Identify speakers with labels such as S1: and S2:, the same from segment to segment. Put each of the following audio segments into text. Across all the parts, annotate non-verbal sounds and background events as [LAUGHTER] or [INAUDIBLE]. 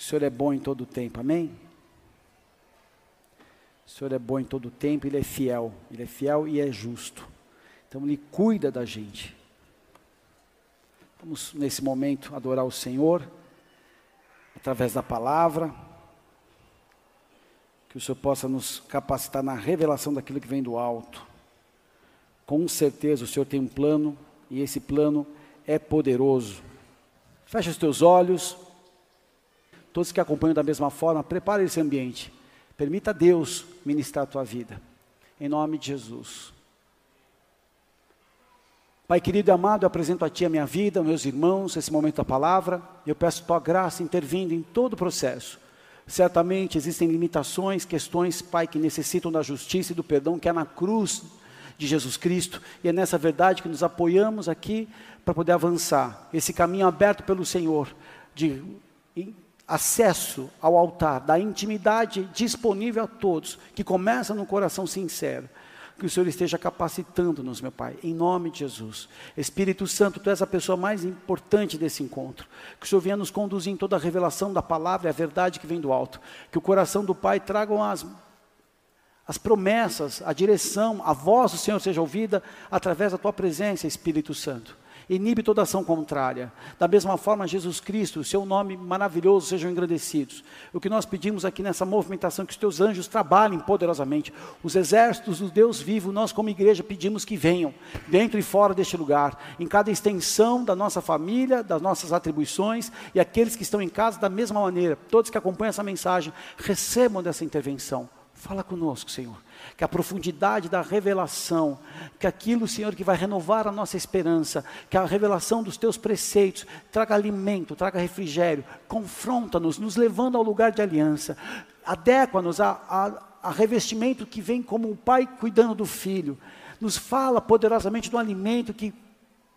S1: O Senhor é bom em todo o tempo, amém? O Senhor é bom em todo o tempo, Ele é fiel, Ele é fiel e é justo. Então Ele cuida da gente. Vamos nesse momento adorar o Senhor, através da palavra, que o Senhor possa nos capacitar na revelação daquilo que vem do alto. Com certeza o Senhor tem um plano, e esse plano é poderoso. Feche os teus olhos, todos que acompanham da mesma forma, prepare esse ambiente. Permita Deus ministrar a tua vida. Em nome de Jesus. Pai querido e amado, eu apresento a Ti a minha vida, meus irmãos, esse momento da palavra. Eu peço Tua graça intervindo em todo o processo. Certamente existem limitações, questões, Pai, que necessitam da justiça e do perdão que é na cruz de Jesus Cristo. E é nessa verdade que nos apoiamos aqui para poder avançar. Esse caminho aberto pelo Senhor de acesso ao altar, da intimidade disponível a todos, que começa no coração sincero. Que o Senhor esteja capacitando-nos, meu Pai, em nome de Jesus. Espírito Santo, Tu és a pessoa mais importante desse encontro. Que o Senhor venha nos conduzir em toda a revelação da palavra e a verdade que vem do alto. Que o coração do Pai traga as, as promessas, a direção, a voz do Senhor seja ouvida através da Tua presença, Espírito Santo inibe toda ação contrária. Da mesma forma, Jesus Cristo, seu nome maravilhoso sejam engrandecidos. O que nós pedimos aqui nessa movimentação, que os teus anjos trabalhem poderosamente. Os exércitos do Deus vivo, nós como igreja pedimos que venham, dentro e fora deste lugar, em cada extensão da nossa família, das nossas atribuições, e aqueles que estão em casa da mesma maneira, todos que acompanham essa mensagem, recebam dessa intervenção. Fala conosco, Senhor que a profundidade da revelação, que aquilo, Senhor, que vai renovar a nossa esperança, que a revelação dos teus preceitos traga alimento, traga refrigério, confronta-nos, nos levando ao lugar de aliança, adequa-nos a, a, a revestimento que vem como um pai cuidando do filho, nos fala poderosamente do alimento que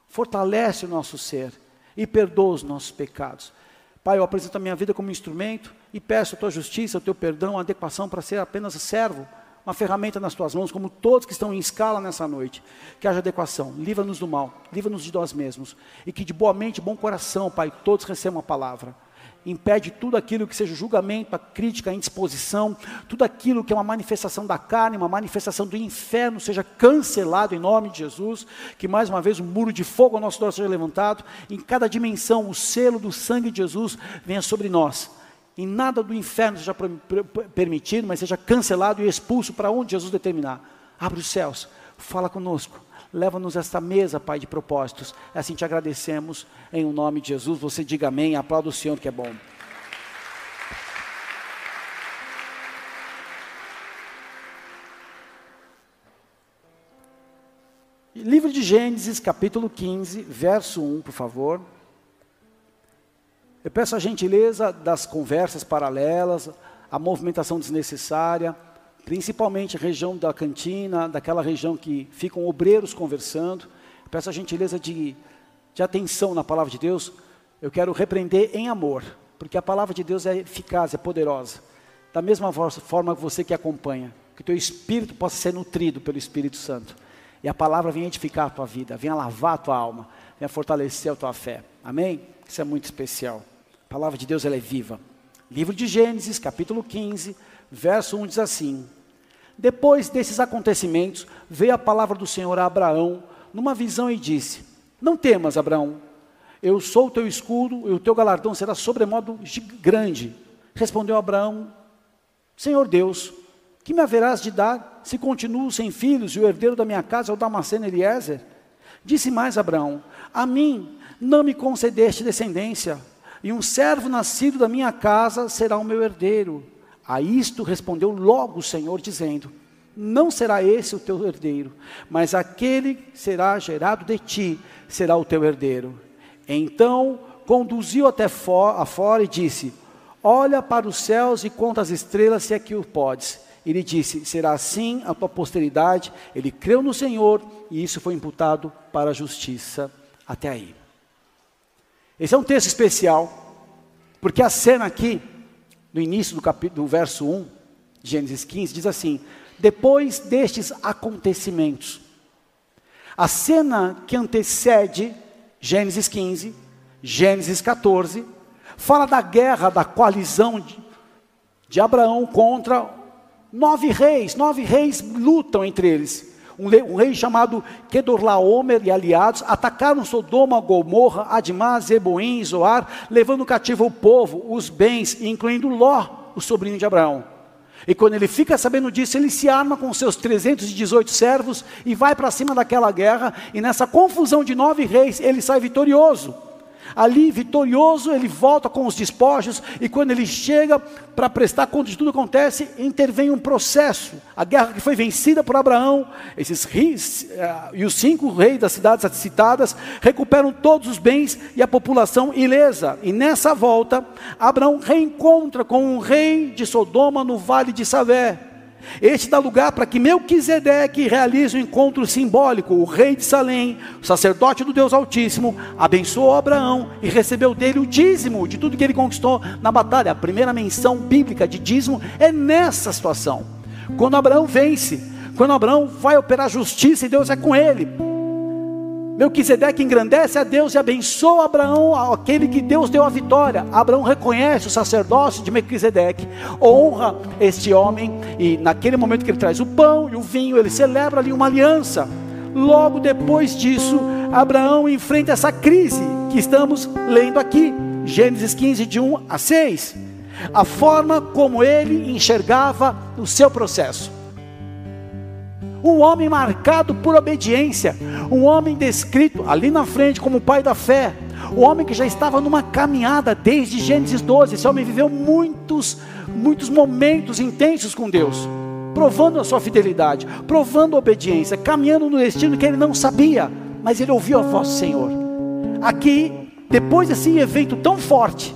S1: fortalece o nosso ser e perdoa os nossos pecados. Pai, eu apresento a minha vida como instrumento e peço a tua justiça, o teu perdão, a adequação para ser apenas servo uma ferramenta nas tuas mãos, como todos que estão em escala nessa noite. Que haja adequação, livra-nos do mal, livra-nos de nós mesmos. E que de boa mente, bom coração, Pai, todos recebam a palavra. Impede tudo aquilo que seja julgamento, crítica, indisposição, tudo aquilo que é uma manifestação da carne, uma manifestação do inferno, seja cancelado em nome de Jesus. Que mais uma vez o um muro de fogo ao nosso redor seja levantado. Em cada dimensão, o selo do sangue de Jesus venha sobre nós em nada do inferno seja permitido, mas seja cancelado e expulso para onde Jesus determinar. Abre os céus, fala conosco, leva-nos esta mesa, Pai, de propósitos. Assim te agradecemos, em o um nome de Jesus. Você diga amém, aplauda o Senhor que é bom. Livro de Gênesis, capítulo 15, verso 1, por favor. Eu peço a gentileza das conversas paralelas, a movimentação desnecessária, principalmente a região da cantina, daquela região que ficam obreiros conversando. Eu peço a gentileza de, de atenção na palavra de Deus. Eu quero repreender em amor, porque a palavra de Deus é eficaz, é poderosa. Da mesma forma que você que acompanha, que teu espírito possa ser nutrido pelo Espírito Santo. E a palavra venha edificar a tua vida, venha lavar a tua alma, venha fortalecer a tua fé. Amém? Isso é muito especial. Palavra de Deus ela é viva. Livro de Gênesis, capítulo 15, verso 1 diz assim: Depois desses acontecimentos, veio a palavra do Senhor a Abraão numa visão e disse: Não temas, Abraão, eu sou o teu escudo e o teu galardão será sobremodo grande. Respondeu Abraão: Senhor Deus, que me haverás de dar se continuo sem filhos e o herdeiro da minha casa é o Damasceno Eliezer? Disse mais Abraão: A mim não me concedeste descendência e um servo nascido da minha casa será o meu herdeiro. A isto respondeu logo o Senhor, dizendo: Não será esse o teu herdeiro, mas aquele que será gerado de ti será o teu herdeiro. Então conduziu até fora, afora e disse: Olha para os céus e conta as estrelas, se é que o podes. Ele disse: Será assim a tua posteridade. Ele creu no Senhor e isso foi imputado para a justiça. Até aí. Esse é um texto especial, porque a cena aqui, no início do, capítulo, do verso 1, Gênesis 15, diz assim: depois destes acontecimentos. A cena que antecede Gênesis 15, Gênesis 14, fala da guerra, da coalizão de, de Abraão contra nove reis. Nove reis lutam entre eles. Um, um rei chamado Kedorlaomer e aliados atacaram Sodoma, Gomorra, Admá, Zeboim e Zoar, levando cativo o povo, os bens, incluindo Ló, o sobrinho de Abraão. E quando ele fica sabendo disso, ele se arma com seus 318 servos e vai para cima daquela guerra, e nessa confusão de nove reis, ele sai vitorioso. Ali, vitorioso, ele volta com os despojos, e quando ele chega para prestar conta de tudo que acontece, intervém um processo. A guerra que foi vencida por Abraão, esses reis, uh, e os cinco reis das cidades citadas, recuperam todos os bens e a população ilesa. E nessa volta, Abraão reencontra com um rei de Sodoma no vale de Savé. Este dá lugar para que Melquisedeque realize um encontro simbólico. O rei de Salém, o sacerdote do Deus Altíssimo, abençoou Abraão e recebeu dele o dízimo de tudo que ele conquistou na batalha. A primeira menção bíblica de dízimo é nessa situação. Quando Abraão vence, quando Abraão vai operar justiça e Deus é com ele. Melquisedeque engrandece a Deus e abençoa Abraão, aquele que Deus deu a vitória. Abraão reconhece o sacerdócio de Melquisedeque, honra este homem, e naquele momento que ele traz o pão e o vinho, ele celebra ali uma aliança. Logo depois disso, Abraão enfrenta essa crise que estamos lendo aqui, Gênesis 15, de 1 a 6. A forma como ele enxergava o seu processo um homem marcado por obediência, um homem descrito ali na frente como pai da fé, o homem que já estava numa caminhada desde Gênesis 12. Esse homem viveu muitos, muitos momentos intensos com Deus, provando a sua fidelidade, provando a obediência, caminhando no destino que ele não sabia, mas ele ouviu a voz do Senhor. Aqui, depois desse evento tão forte,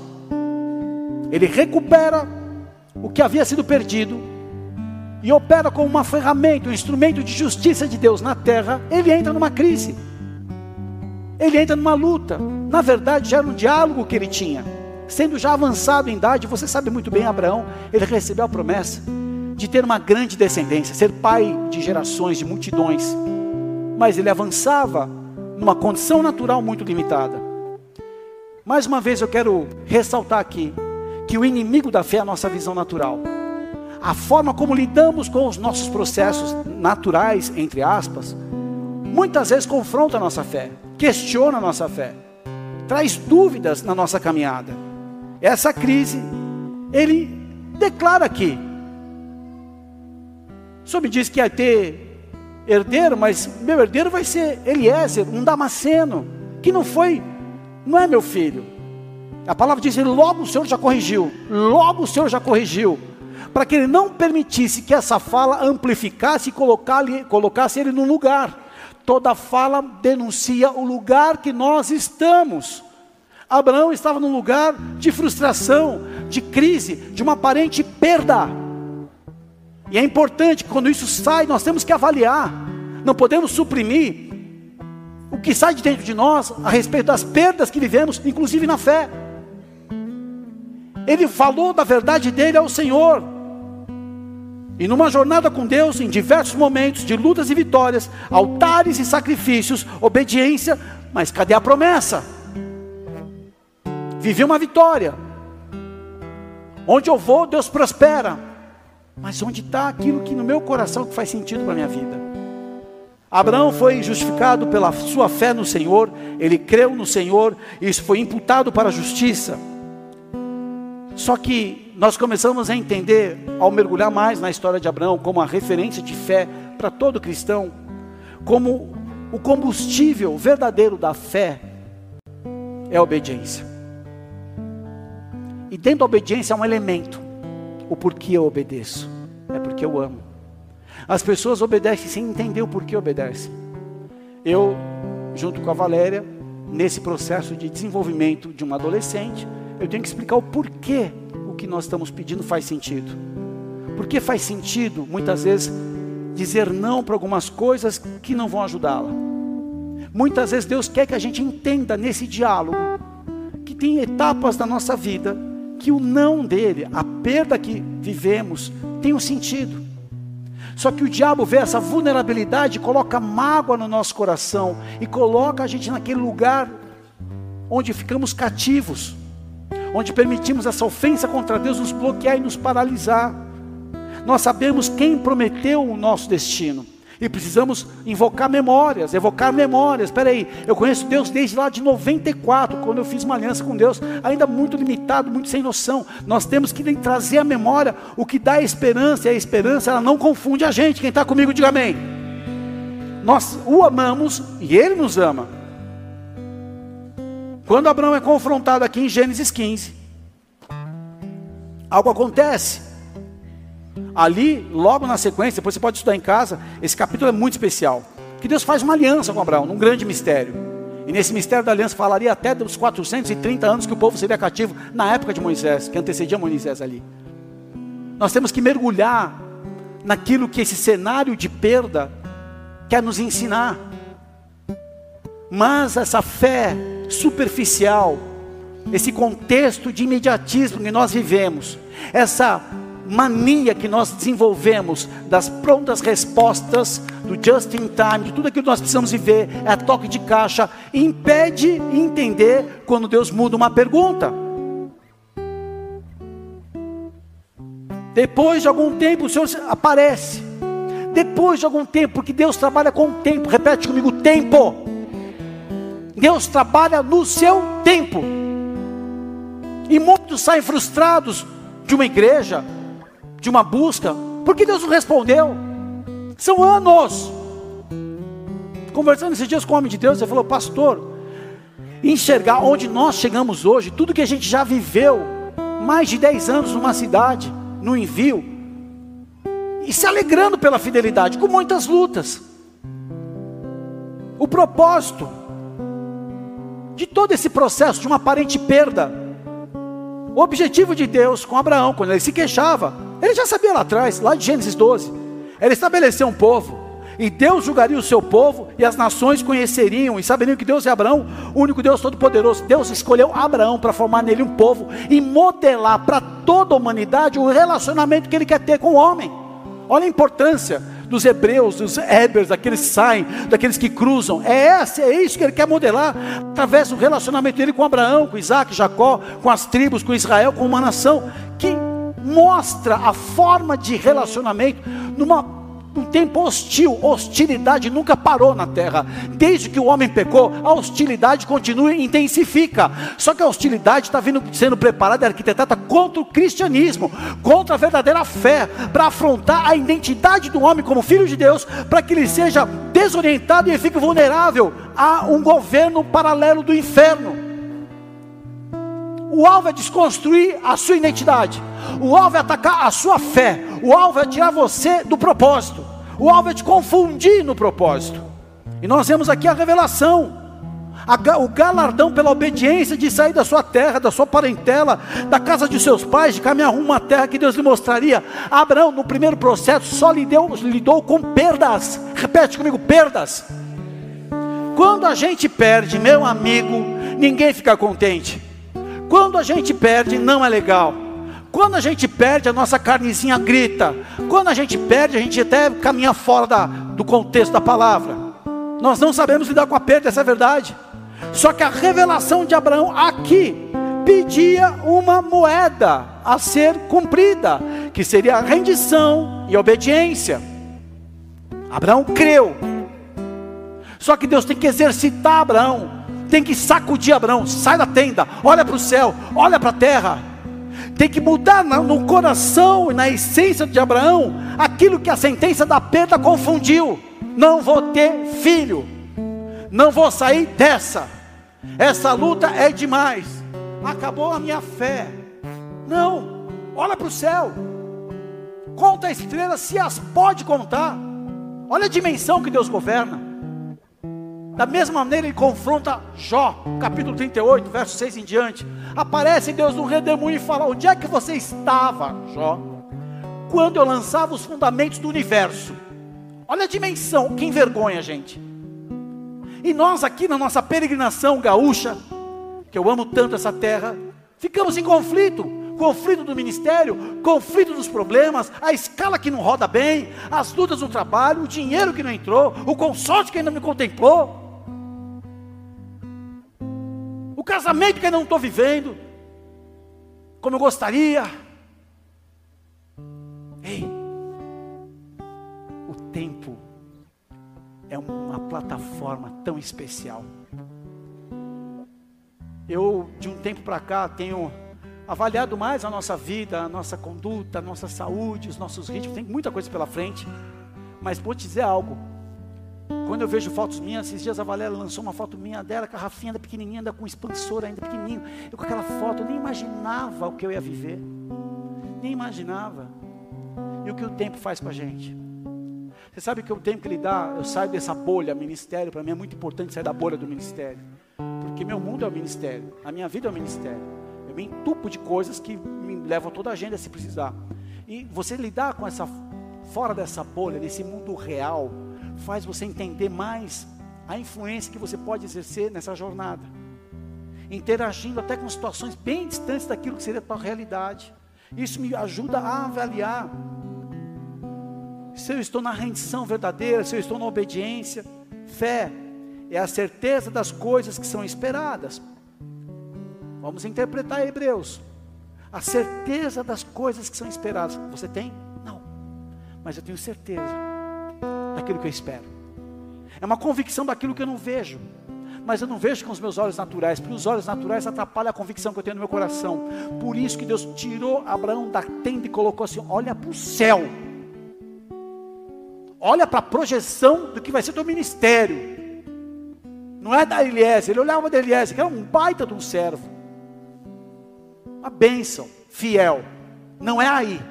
S1: ele recupera o que havia sido perdido, e opera como uma ferramenta, um instrumento de justiça de Deus na terra, ele entra numa crise. Ele entra numa luta. Na verdade, já era um diálogo que ele tinha. Sendo já avançado em idade, você sabe muito bem, Abraão, ele recebeu a promessa de ter uma grande descendência, ser pai de gerações, de multidões. Mas ele avançava numa condição natural muito limitada. Mais uma vez eu quero ressaltar aqui que o inimigo da fé é a nossa visão natural a forma como lidamos com os nossos processos naturais, entre aspas, muitas vezes confronta a nossa fé, questiona a nossa fé, traz dúvidas na nossa caminhada. Essa crise, ele declara aqui. O senhor me disse que ia ter herdeiro, mas meu herdeiro vai ser Eliezer, um damasceno, que não foi, não é meu filho. A palavra diz, logo o Senhor já corrigiu, logo o Senhor já corrigiu para que ele não permitisse que essa fala amplificasse e colocasse ele no lugar. Toda fala denuncia o lugar que nós estamos. Abraão estava num lugar de frustração, de crise, de uma aparente perda. E é importante que quando isso sai, nós temos que avaliar. Não podemos suprimir o que sai de dentro de nós a respeito das perdas que vivemos, inclusive na fé. Ele falou da verdade dele ao Senhor. E numa jornada com Deus, em diversos momentos de lutas e vitórias, altares e sacrifícios, obediência, mas cadê a promessa? Vivi uma vitória. Onde eu vou, Deus prospera. Mas onde está aquilo que no meu coração que faz sentido para a minha vida? Abraão foi justificado pela sua fé no Senhor, ele creu no Senhor, e isso foi imputado para a justiça. Só que nós começamos a entender, ao mergulhar mais na história de Abraão, como a referência de fé para todo cristão, como o combustível verdadeiro da fé é a obediência. E dentro da obediência há um elemento: o porquê eu obedeço. É porque eu amo. As pessoas obedecem sem entender o porquê obedecem. Eu, junto com a Valéria, nesse processo de desenvolvimento de uma adolescente, eu tenho que explicar o porquê o que nós estamos pedindo faz sentido. Porque faz sentido, muitas vezes, dizer não para algumas coisas que não vão ajudá-la. Muitas vezes Deus quer que a gente entenda nesse diálogo que tem etapas da nossa vida que o não dele, a perda que vivemos, tem um sentido. Só que o diabo vê essa vulnerabilidade, coloca mágoa no nosso coração e coloca a gente naquele lugar onde ficamos cativos onde permitimos essa ofensa contra Deus nos bloquear e nos paralisar. Nós sabemos quem prometeu o nosso destino. E precisamos invocar memórias, evocar memórias. Espera aí, eu conheço Deus desde lá de 94, quando eu fiz uma aliança com Deus, ainda muito limitado, muito sem noção. Nós temos que trazer à memória o que dá esperança, e a esperança ela não confunde a gente. Quem está comigo, diga amém. Nós o amamos e ele nos ama. Quando Abraão é confrontado aqui em Gênesis 15, algo acontece. Ali, logo na sequência, depois você pode estudar em casa, esse capítulo é muito especial. Que Deus faz uma aliança com Abraão, num grande mistério. E nesse mistério da aliança falaria até dos 430 anos que o povo seria cativo na época de Moisés, que antecedia Moisés ali. Nós temos que mergulhar naquilo que esse cenário de perda quer nos ensinar. Mas essa fé superficial, esse contexto de imediatismo que nós vivemos, essa mania que nós desenvolvemos das prontas respostas, do just in time, de tudo aquilo que nós precisamos viver, é a toque de caixa, impede entender quando Deus muda uma pergunta. Depois de algum tempo o Senhor aparece. Depois de algum tempo, porque Deus trabalha com o tempo, repete comigo: tempo. Deus trabalha no seu tempo. E muitos saem frustrados de uma igreja, de uma busca, porque Deus não respondeu. São anos. Conversando esses dias com o homem de Deus, ele falou, pastor, enxergar onde nós chegamos hoje, tudo que a gente já viveu, mais de 10 anos numa cidade, no envio, e se alegrando pela fidelidade, com muitas lutas. O propósito de todo esse processo de uma aparente perda, o objetivo de Deus com Abraão, quando ele se queixava, ele já sabia lá atrás, lá de Gênesis 12, ele estabeleceu um povo, e Deus julgaria o seu povo, e as nações conheceriam e saberiam que Deus é Abraão, o único Deus todo-poderoso. Deus escolheu Abraão para formar nele um povo e modelar para toda a humanidade o relacionamento que ele quer ter com o homem. Olha a importância dos hebreus, dos hebers, daqueles que saem, daqueles que cruzam. É esse, é isso que ele quer modelar através do relacionamento dele com Abraão, com Isaac, Jacó, com as tribos, com Israel, com uma nação que mostra a forma de relacionamento numa um tempo hostil, hostilidade nunca parou na terra. Desde que o homem pecou, a hostilidade continua e intensifica. Só que a hostilidade está sendo preparada e arquitetada contra o cristianismo, contra a verdadeira fé, para afrontar a identidade do homem como filho de Deus, para que ele seja desorientado e fique vulnerável a um governo paralelo do inferno. O alvo é desconstruir a sua identidade. O alvo é atacar a sua fé. O alvo é tirar você do propósito. O alvo é te confundir no propósito. E nós vemos aqui a revelação. O galardão pela obediência de sair da sua terra, da sua parentela, da casa de seus pais, de caminhar rumo à terra que Deus lhe mostraria. Abraão, no primeiro processo, só lidou, lidou com perdas. Repete comigo: perdas. Quando a gente perde, meu amigo, ninguém fica contente. Quando a gente perde, não é legal. Quando a gente perde, a nossa carnezinha grita. Quando a gente perde, a gente até caminha fora da, do contexto da palavra. Nós não sabemos lidar com a perda, essa é a verdade. Só que a revelação de Abraão aqui pedia uma moeda a ser cumprida, que seria a rendição e obediência. Abraão creu. Só que Deus tem que exercitar Abraão, tem que sacudir Abraão, sai da tenda, olha para o céu, olha para a terra tem que mudar no coração e na essência de Abraão aquilo que a sentença da perda confundiu. Não vou ter filho, não vou sair dessa. Essa luta é demais. Acabou a minha fé. Não, olha para o céu, conta as estrelas se as pode contar. Olha a dimensão que Deus governa. Da mesma maneira, ele confronta Jó, capítulo 38, verso 6 em diante. Aparece Deus no redemoinho e fala: Onde é que você estava, Jó? Quando eu lançava os fundamentos do universo. Olha a dimensão, que envergonha, gente. E nós aqui na nossa peregrinação gaúcha, que eu amo tanto essa terra, ficamos em conflito conflito do ministério, conflito dos problemas, a escala que não roda bem, as lutas no trabalho, o dinheiro que não entrou, o consórcio que ainda não me contemplou casamento que eu não estou vivendo. como eu gostaria. Ei, o tempo é uma plataforma tão especial. Eu, de um tempo para cá, tenho avaliado mais a nossa vida, a nossa conduta, a nossa saúde, os nossos ritmos. Tem muita coisa pela frente. Mas vou te dizer algo. Quando eu vejo fotos minhas, esses dias a Valéria lançou uma foto minha dela, com a Rafinha ainda pequenininha, ainda com expansor ainda pequenininho. Eu com aquela foto, nem imaginava o que eu ia viver. Nem imaginava. E o que o tempo faz com a gente? Você sabe que o tempo que ele dá, eu saio dessa bolha, ministério, para mim é muito importante sair da bolha do ministério. Porque meu mundo é o ministério, a minha vida é o ministério. Eu me entupo de coisas que me levam toda a agenda se precisar. E você lidar com essa, fora dessa bolha, desse mundo real, faz você entender mais a influência que você pode exercer nessa jornada. Interagindo até com situações bem distantes daquilo que seria a tua realidade. Isso me ajuda a avaliar se eu estou na rendição verdadeira, se eu estou na obediência. Fé é a certeza das coisas que são esperadas. Vamos interpretar Hebreus. A certeza das coisas que são esperadas. Você tem? Não. Mas eu tenho certeza daquilo que eu espero. É uma convicção daquilo que eu não vejo. Mas eu não vejo com os meus olhos naturais, porque os olhos naturais atrapalham a convicção que eu tenho no meu coração. Por isso que Deus tirou Abraão da tenda e colocou assim: olha para o céu. Olha para a projeção do que vai ser teu ministério. Não é da Eliezer, ele olhava da Eliezer, que era um baita de um servo. Uma bênção, fiel. Não é aí.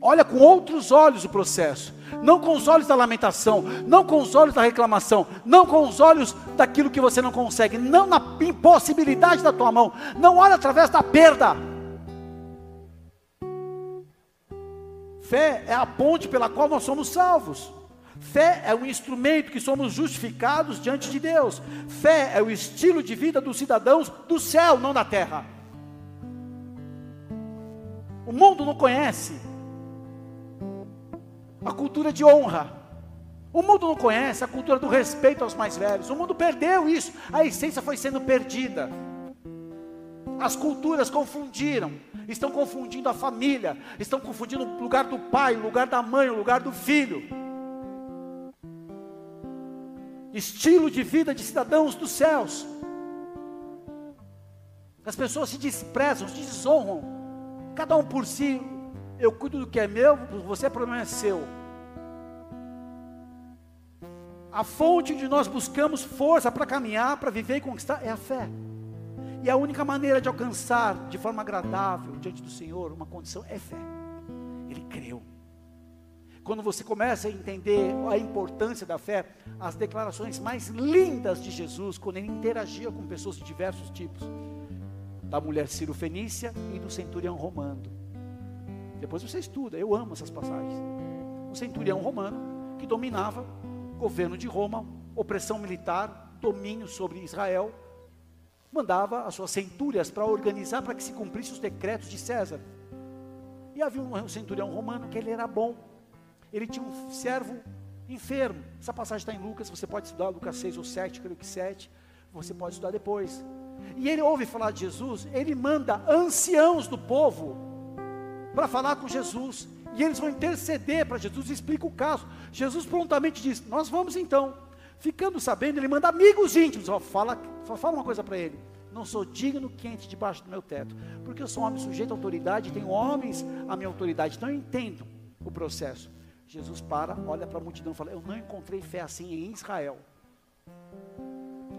S1: Olha com outros olhos o processo. Não com os olhos da lamentação, não com os olhos da reclamação, não com os olhos daquilo que você não consegue, não na impossibilidade da tua mão, não olha através da perda. Fé é a ponte pela qual nós somos salvos. Fé é o instrumento que somos justificados diante de Deus. Fé é o estilo de vida dos cidadãos do céu, não da terra. O mundo não conhece a cultura de honra. O mundo não conhece a cultura do respeito aos mais velhos. O mundo perdeu isso. A essência foi sendo perdida. As culturas confundiram, estão confundindo a família, estão confundindo o lugar do pai, o lugar da mãe, o lugar do filho. Estilo de vida de cidadãos dos céus. As pessoas se desprezam, se desonram, cada um por si. Eu cuido do que é meu, você problema é seu. A fonte onde nós buscamos força para caminhar, para viver e conquistar é a fé. E a única maneira de alcançar de forma agradável diante do Senhor uma condição é fé. Ele creu. Quando você começa a entender a importância da fé, as declarações mais lindas de Jesus, quando ele interagia com pessoas de diversos tipos, da mulher Ciro Fenícia e do centurião romano. Depois você estuda, eu amo essas passagens. O centurião romano que dominava governo de Roma, opressão militar, domínio sobre Israel, mandava as suas centúrias para organizar para que se cumprisse os decretos de César. E havia um centurião romano que ele era bom. Ele tinha um servo enfermo. Essa passagem está em Lucas, você pode estudar Lucas 6 ou 7, creio que 7. Você pode estudar depois. E ele ouve falar de Jesus, ele manda anciãos do povo para falar com Jesus. E eles vão interceder para Jesus e explica o caso. Jesus prontamente diz: Nós vamos então. Ficando sabendo, ele manda amigos íntimos. Ó, fala, fala uma coisa para ele. Não sou digno que entre debaixo do meu teto. Porque eu sou um homem sujeito à autoridade, tenho homens à minha autoridade. Então eu entendo o processo. Jesus para, olha para a multidão e fala: Eu não encontrei fé assim em Israel.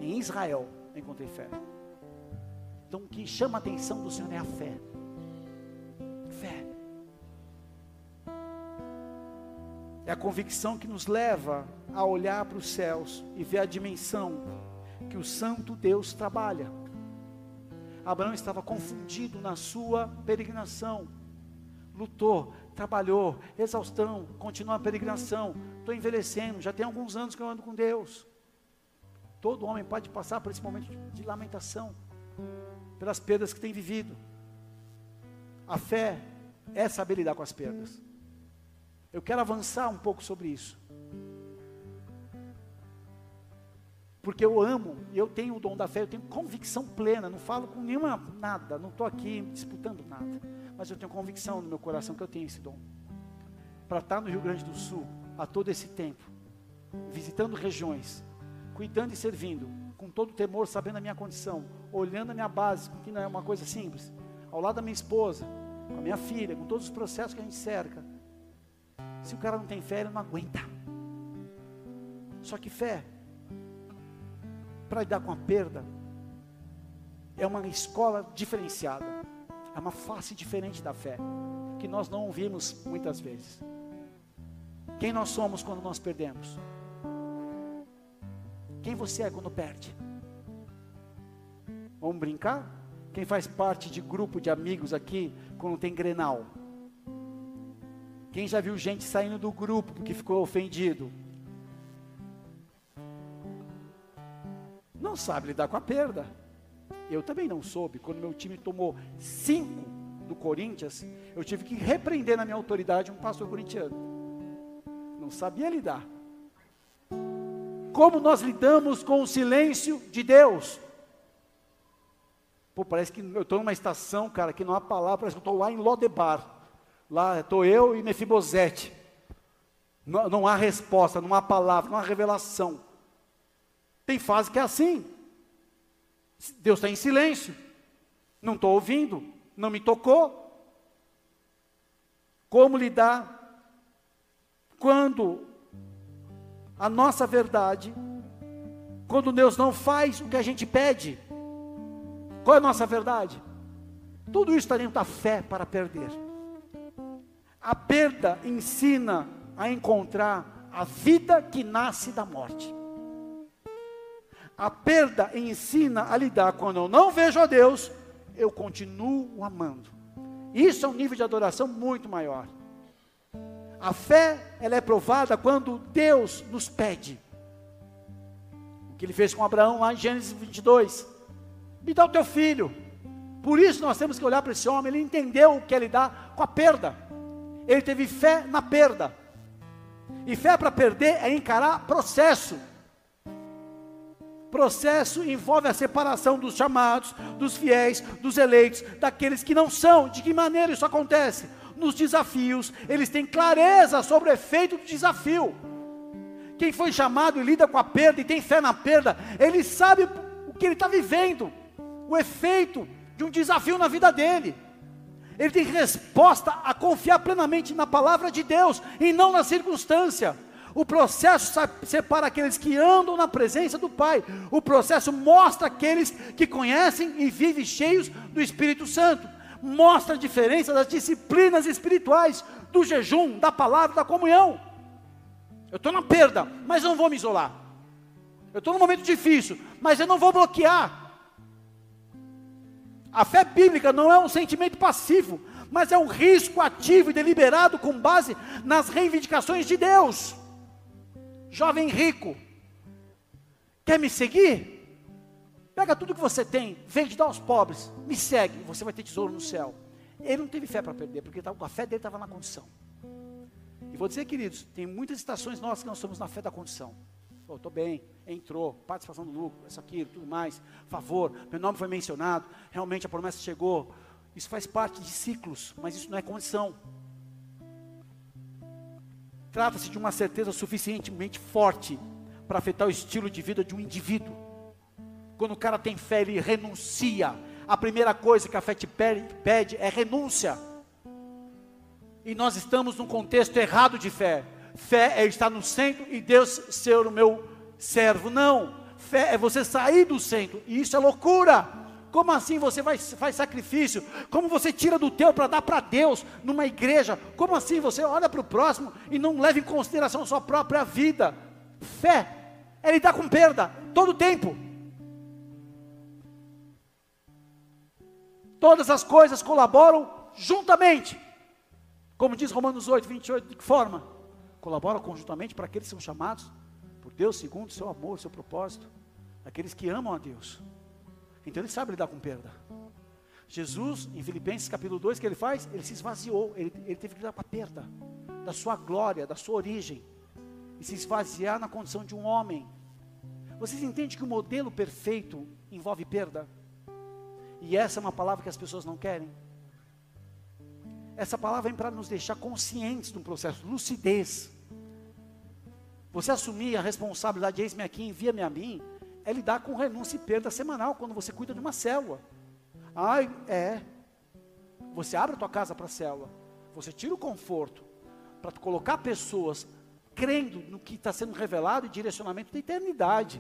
S1: Em Israel eu encontrei fé. Então o que chama a atenção do Senhor é a. Fé. É a convicção que nos leva a olhar para os céus e ver a dimensão que o Santo Deus trabalha. Abraão estava confundido na sua peregrinação, lutou, trabalhou, exaustão, continua a peregrinação. Estou envelhecendo, já tem alguns anos que eu ando com Deus. Todo homem pode passar por esse momento de, lamentação, pelas perdas que tem vivido. A fé é saber lidar com as perdas. Eu quero avançar um pouco sobre isso. porque eu amo, eu tenho o dom da fé, eu tenho convicção plena, não falo com nenhuma nada, não estou aqui disputando nada, mas eu tenho convicção no meu coração que eu tenho esse dom. Para estar no Rio Grande do Sul a todo esse tempo, visitando regiões, cuidando e servindo, com todo temor, sabendo a minha condição, olhando a minha base, que não é uma coisa simples, ao lado da minha esposa, com a minha filha, com todos os processos que a gente cerca. Se o cara não tem fé, ele não aguenta. Só que fé para lidar com a perda, é uma escola diferenciada, é uma face diferente da fé, que nós não ouvimos muitas vezes. Quem nós somos quando nós perdemos? Quem você é quando perde? Vamos brincar? Quem faz parte de grupo de amigos aqui quando tem grenal? Quem já viu gente saindo do grupo porque ficou ofendido? não sabe lidar com a perda. Eu também não soube. Quando meu time tomou cinco do Corinthians, eu tive que repreender na minha autoridade um pastor corintiano. Não sabia lidar. Como nós lidamos com o silêncio de Deus? Pô, parece que eu estou numa estação, cara, que não há palavra, parece que eu estou lá em Lodebar. Lá estou eu e Mefibosete. Não, não há resposta, não há palavra, não há revelação. Tem fase que é assim. Deus está em silêncio. Não estou ouvindo. Não me tocou. Como lidar quando a nossa verdade, quando Deus não faz o que a gente pede? Qual é a nossa verdade? Tudo isso está dentro da fé para perder. A perda ensina a encontrar a vida que nasce da morte. A perda ensina a lidar quando eu não vejo a Deus, eu continuo amando. Isso é um nível de adoração muito maior. A fé, ela é provada quando Deus nos pede. O que ele fez com Abraão lá em Gênesis 22. Me dá o teu filho. Por isso nós temos que olhar para esse homem, ele entendeu o que é lidar com a perda. Ele teve fé na perda. E fé para perder é encarar processo. Processo envolve a separação dos chamados, dos fiéis, dos eleitos, daqueles que não são. De que maneira isso acontece? Nos desafios, eles têm clareza sobre o efeito do desafio. Quem foi chamado e lida com a perda e tem fé na perda, ele sabe o que ele está vivendo, o efeito de um desafio na vida dele. Ele tem resposta a confiar plenamente na palavra de Deus e não na circunstância. O processo separa aqueles que andam na presença do Pai. O processo mostra aqueles que conhecem e vivem cheios do Espírito Santo. Mostra a diferença das disciplinas espirituais, do jejum, da palavra, da comunhão. Eu estou na perda, mas eu não vou me isolar. Eu estou num momento difícil, mas eu não vou bloquear. A fé bíblica não é um sentimento passivo, mas é um risco ativo e deliberado com base nas reivindicações de Deus. Jovem rico, quer me seguir? Pega tudo que você tem, vende, dá aos pobres, me segue, você vai ter tesouro no céu. Ele não teve fé para perder, porque a fé dele estava na condição. E vou dizer, queridos, tem muitas estações nossas que nós somos na fé da condição. Estou bem, entrou, participação do lucro, isso aqui, tudo mais, favor, meu nome foi mencionado, realmente a promessa chegou. Isso faz parte de ciclos, mas isso não é condição. Trata-se de uma certeza suficientemente forte para afetar o estilo de vida de um indivíduo. Quando o cara tem fé, ele renuncia. A primeira coisa que a fé te pede é renúncia. E nós estamos num contexto errado de fé. Fé é estar no centro e Deus ser o meu servo. Não. Fé é você sair do centro. E isso é loucura. Como assim você vai, faz sacrifício? Como você tira do teu para dar para Deus numa igreja? Como assim você olha para o próximo e não leva em consideração a sua própria vida? Fé é lidar com perda todo o tempo. Todas as coisas colaboram juntamente. Como diz Romanos 8, 28, de que forma? Colaboram conjuntamente para aqueles que são chamados por Deus segundo o seu amor, o seu propósito. Aqueles que amam a Deus. Então ele sabe lidar com perda. Jesus, em Filipenses capítulo 2, que ele faz? Ele se esvaziou, ele, ele teve que lidar com a perda da sua glória, da sua origem, e se esvaziar na condição de um homem, Vocês entendem que o modelo perfeito envolve perda? E essa é uma palavra que as pessoas não querem. Essa palavra vem para nos deixar conscientes de um processo, lucidez. Você assumir a responsabilidade, eis-me aqui, envia-me a mim, é lidar com renúncia e perda semanal quando você cuida de uma célula. Ai, é. Você abre a tua casa para a célula, você tira o conforto para colocar pessoas crendo no que está sendo revelado e direcionamento da eternidade.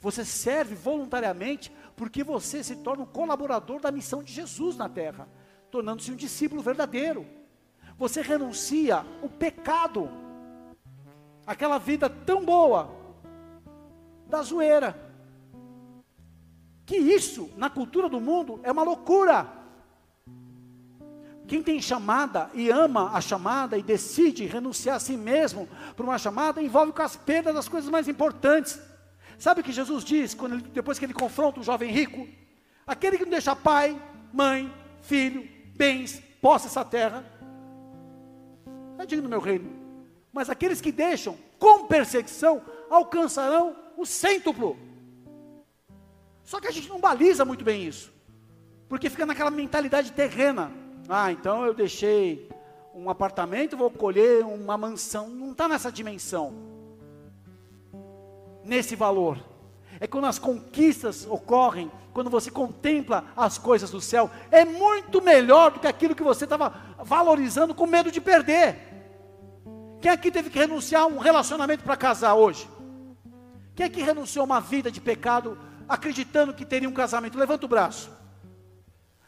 S1: Você serve voluntariamente porque você se torna um colaborador da missão de Jesus na terra, tornando-se um discípulo verdadeiro. Você renuncia o pecado, aquela vida tão boa, da zoeira. Que isso, na cultura do mundo, é uma loucura. Quem tem chamada e ama a chamada e decide renunciar a si mesmo por uma chamada, envolve com as perdas das coisas mais importantes. Sabe o que Jesus diz quando ele, depois que ele confronta o jovem rico? Aquele que não deixa pai, mãe, filho, bens, posse essa terra, é digno do meu reino. Mas aqueles que deixam com perseguição alcançarão o cêntuplo. Só que a gente não baliza muito bem isso, porque fica naquela mentalidade terrena. Ah, então eu deixei um apartamento, vou colher uma mansão. Não está nessa dimensão, nesse valor. É quando as conquistas ocorrem, quando você contempla as coisas do céu, é muito melhor do que aquilo que você estava valorizando com medo de perder. Quem aqui teve que renunciar a um relacionamento para casar hoje? Quem aqui renunciou a uma vida de pecado acreditando que teria um casamento? Levanta o braço.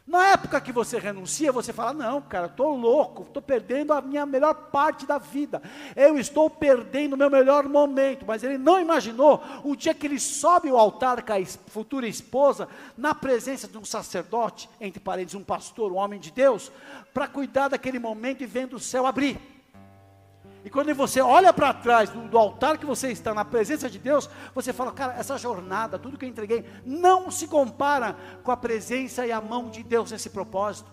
S1: Na época que você renuncia, você fala: Não, cara, estou louco, estou perdendo a minha melhor parte da vida, eu estou perdendo o meu melhor momento. Mas ele não imaginou o dia que ele sobe o altar com a futura esposa, na presença de um sacerdote, entre parênteses, um pastor, um homem de Deus, para cuidar daquele momento e vendo o céu abrir. E quando você olha para trás do, do, altar que você está, na presença de Deus, você fala, cara, essa jornada, tudo que eu entreguei, não se compara com a presença e a mão de Deus nesse propósito.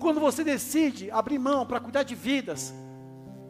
S1: Quando você decide abrir mão para cuidar de vidas,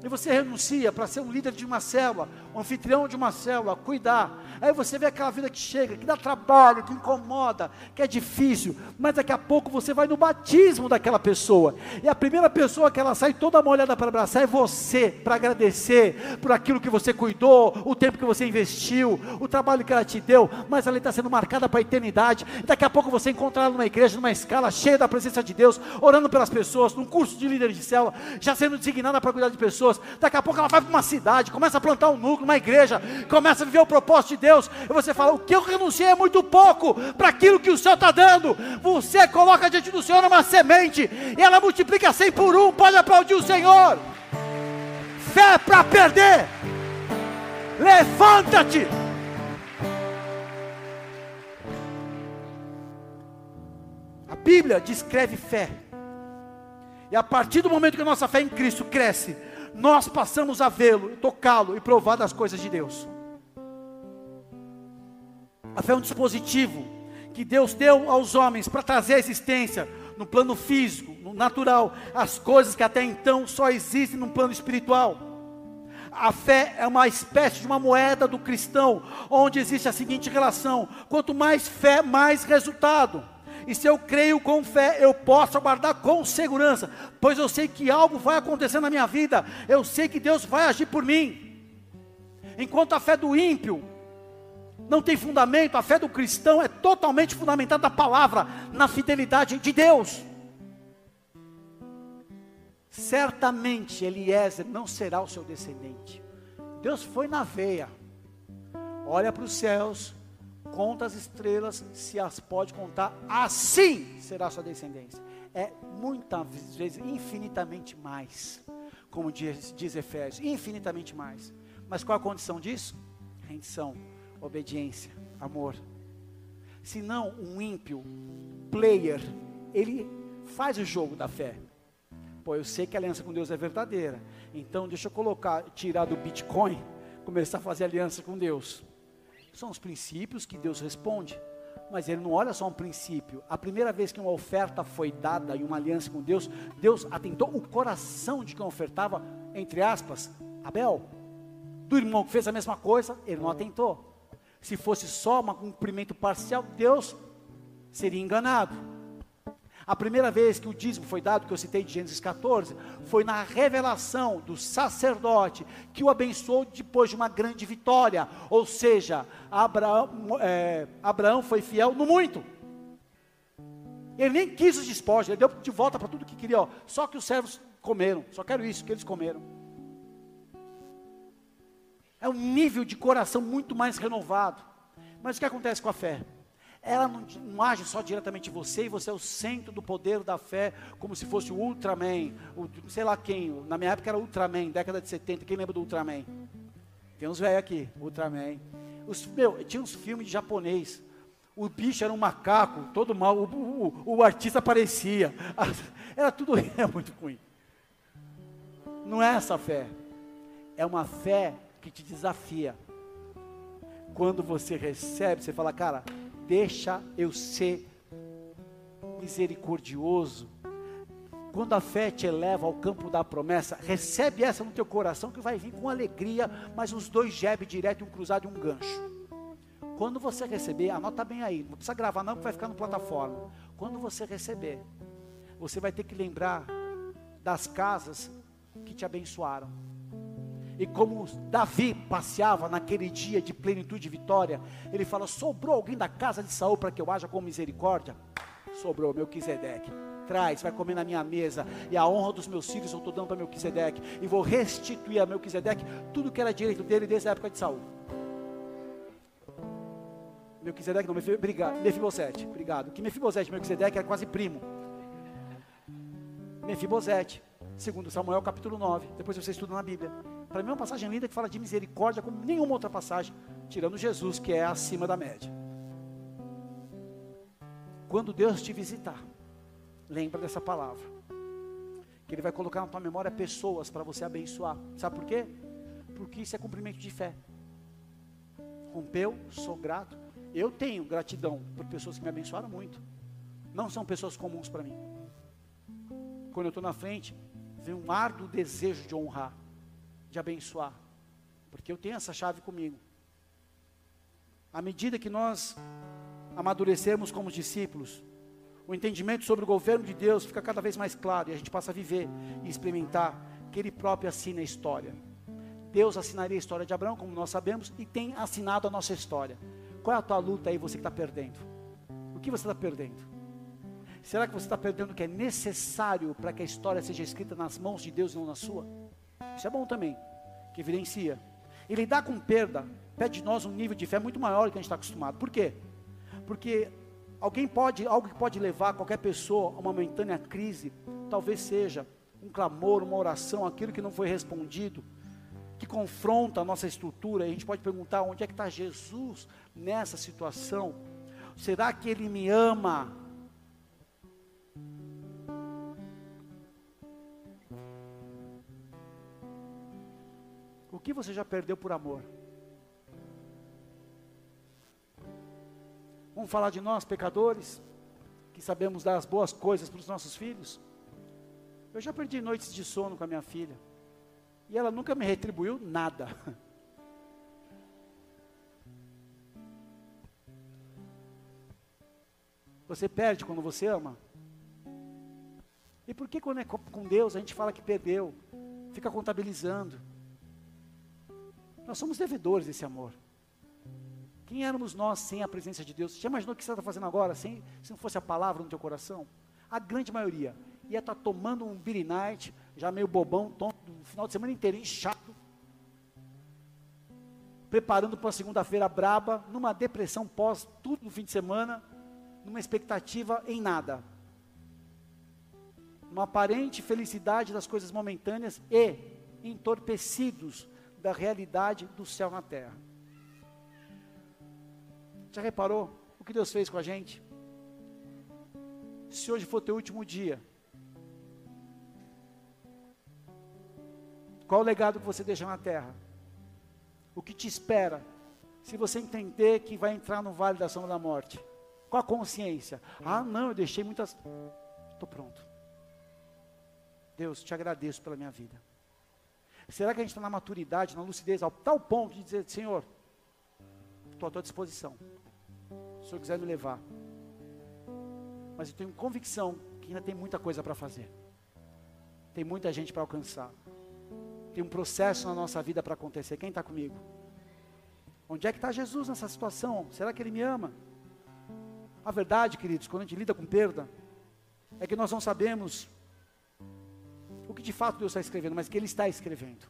S1: e você renuncia para ser um líder de uma célula, um anfitrião de uma célula, cuidar. Aí você vê aquela vida que chega, que dá trabalho, que incomoda, que é difícil, mas daqui a pouco você vai no batismo daquela pessoa. E a primeira pessoa que ela sai toda molhada para abraçar é você, para agradecer por aquilo que você cuidou, o tempo que você investiu, o trabalho que ela te deu, mas ela está sendo marcada para a eternidade. Daqui a pouco você encontra ela numa igreja, numa escala cheia da presença de Deus, orando pelas pessoas, num curso de líder de célula, já sendo designada para cuidar de pessoas. Daqui a pouco ela vai para uma cidade, começa a plantar um núcleo, uma igreja, começa a viver o propósito de Deus. E você fala: o que eu renunciei é muito pouco para aquilo que o Senhor está dando. Você coloca diante do Senhor uma semente e ela multiplica 100 por um. Pode aplaudir o Senhor. Fé para perder. Levanta-te. A Bíblia descreve fé. E a partir do momento que a nossa fé em Cristo cresce, nós passamos a vê-lo, tocá-lo e provar das coisas de Deus. A fé é um dispositivo que Deus deu aos homens para trazer a existência no plano físico, no natural, as coisas que até então só existem no plano espiritual. A fé é uma espécie de uma moeda do cristão, onde existe a seguinte relação: quanto mais fé, mais resultado. E se eu creio com fé, eu posso aguardar com segurança, pois eu sei que algo vai acontecer na minha vida, eu sei que Deus vai agir por mim. Enquanto a fé do ímpio não tem fundamento, a fé do cristão é totalmente fundamentada na palavra, na fidelidade de Deus. Certamente Eliezer não será o seu descendente. Deus foi na veia. Olha para os céus, conta as estrelas, se as pode contar, assim será sua descendência. É muitas vezes, infinitamente mais, como diz, diz Efésios, infinitamente mais. Mas qual a condição disso? Rendição, obediência, amor. Senão, um ímpio, player, ele faz o jogo da fé. Pô, eu sei que a aliança com Deus é verdadeira, então deixa eu colocar, tirar do Bitcoin, começar a fazer aliança com Deus. São os princípios que Deus responde. Mas ele não olha só um princípio. A primeira vez que uma oferta foi dada e uma aliança com Deus, Deus atentou o coração de quem ofertava, entre aspas, Abel. do irmão que fez a mesma coisa, ele não atentou. Se fosse só um cumprimento parcial, Deus seria enganado. A primeira vez que o dízimo foi dado, que eu citei de Gênesis 14, foi na revelação do sacerdote que o abençoou depois de uma grande vitória. Ou seja, Abraão, é, Abraão foi fiel no muito. Ele nem quis os despojos, ele deu de volta para tudo que queria. Ó. Só que os servos comeram, só quero isso, que eles comeram. É um nível de coração muito mais renovado. Mas o que acontece com a fé? Ela não, não, age só diretamente em você, e você é o centro do poder da fé, como se fosse o Ultraman, o, sei lá quem, na minha época era Ultraman, década de 70, quem lembra do Ultraman? Tem uns velhos aqui, Ultraman. Os, meu, tinha uns filmes de japonês, o bicho era um macaco, todo mal, o, o, o artista aparecia, [LAUGHS] era tudo [LAUGHS] é muito ruim. Não é essa fé, é uma fé que te desafia. Quando você recebe, você fala, cara, deixa eu ser misericordioso. Quando a fé te eleva ao campo da promessa, recebe essa no teu coração que vai vir com alegria, mas uns dois jebes direto, um cruzado e um gancho. Quando você receber, anota bem aí, não precisa gravar não, que vai ficar no plataforma. Quando você receber, você vai ter que lembrar das casas que te abençoaram. E como Davi passeava naquele dia de plenitude e vitória, ele fala: sobrou alguém da casa de Saul para que eu haja com misericórdia? Sobrou, Melquisedeque. Traz, vai comer na minha mesa, e a honra dos meus filhos eu estou dando para Melquisedeque, e vou restituir a Melquisedeque tudo que era direito dele desde a época de Saul. Melquisedeque não, Mefibosete, obrigado, Mefibosete, obrigado. Que Mefibosete, Melquisedeque era quase primo. Mefibosete, segundo Samuel capítulo 9, depois você estuda na Bíblia. Para mim é uma passagem linda que fala de misericórdia como nenhuma outra passagem, tirando Jesus, que é acima da média. Quando Deus te visitar, lembra dessa palavra. Que Ele vai colocar na tua memória pessoas para você abençoar. Sabe por quê? Porque isso é cumprimento de fé. Rompeu, sou grato. Eu tenho gratidão por pessoas que me abençoaram muito. Não são pessoas comuns para mim. Quando eu estou na frente, vem um árduo desejo de honrar de abençoar, porque eu tenho essa chave comigo. À medida que nós amadurecermos como discípulos, o entendimento sobre o governo de Deus fica cada vez mais claro e a gente passa a viver e experimentar que Ele próprio assina a história. Deus assinaria a história de Abraão, como nós sabemos, e tem assinado a nossa história. Qual é a tua luta aí, você que está perdendo? O que você está perdendo? Será que você está perdendo o que é necessário para que a história seja escrita nas mãos de Deus e não na sua? Isso é bom também, que evidencia. E lidar com perda pede de nós um nível de fé muito maior do que a gente está acostumado. Por quê? Porque alguém pode, algo que pode levar qualquer pessoa a uma momentânea crise, talvez seja um clamor, uma oração, aquilo que não foi respondido, que confronta a nossa estrutura. E a gente pode perguntar onde é que está Jesus nessa situação? Será que Ele me ama? Que você já perdeu por amor? Vamos falar de nós, pecadores, que sabemos dar as boas coisas para os nossos filhos? Eu já perdi noites de sono com a minha filha, e ela nunca me retribuiu nada. [LAUGHS] Você perde quando você ama? E por que quando é com Deus a gente fala que perdeu? Fica contabilizando. Nós somos devedores desse amor. Quem éramos nós sem a presença de Deus? Já imaginou o que você está fazendo agora, sem, se não fosse a palavra no teu coração? A grande maioria ia estar tá tomando um beer night, já meio bobão, tonto, final de semana inteiro, chato, preparando para uma segunda-feira braba, numa depressão pós tudo no fim de semana, numa expectativa em nada. Uma aparente felicidade das coisas momentâneas e entorpecidos da realidade do céu na terra. Já reparou o que Deus fez com a gente? Se hoje for teu último dia, qual o legado que você deixa na terra? O que te espera? Se você entender que vai entrar no vale da sombra da morte, com a consciência, ah, não, eu deixei muitas. Estou pronto. Deus, te agradeço pela minha vida. Será que a gente está na maturidade, na lucidez, ao tal ponto de dizer, Senhor, estou à tua disposição. Se o Senhor quiser me levar. Mas eu tenho convicção que ainda tem muita coisa para fazer. Tem muita gente para alcançar. Tem um processo na nossa vida para acontecer. Quem está comigo? Onde é que está Jesus nessa situação? Será que Ele me ama? A verdade, queridos, quando a gente lida com perda, é que nós não sabemos o que de fato Deus está escrevendo, mas que Ele está escrevendo.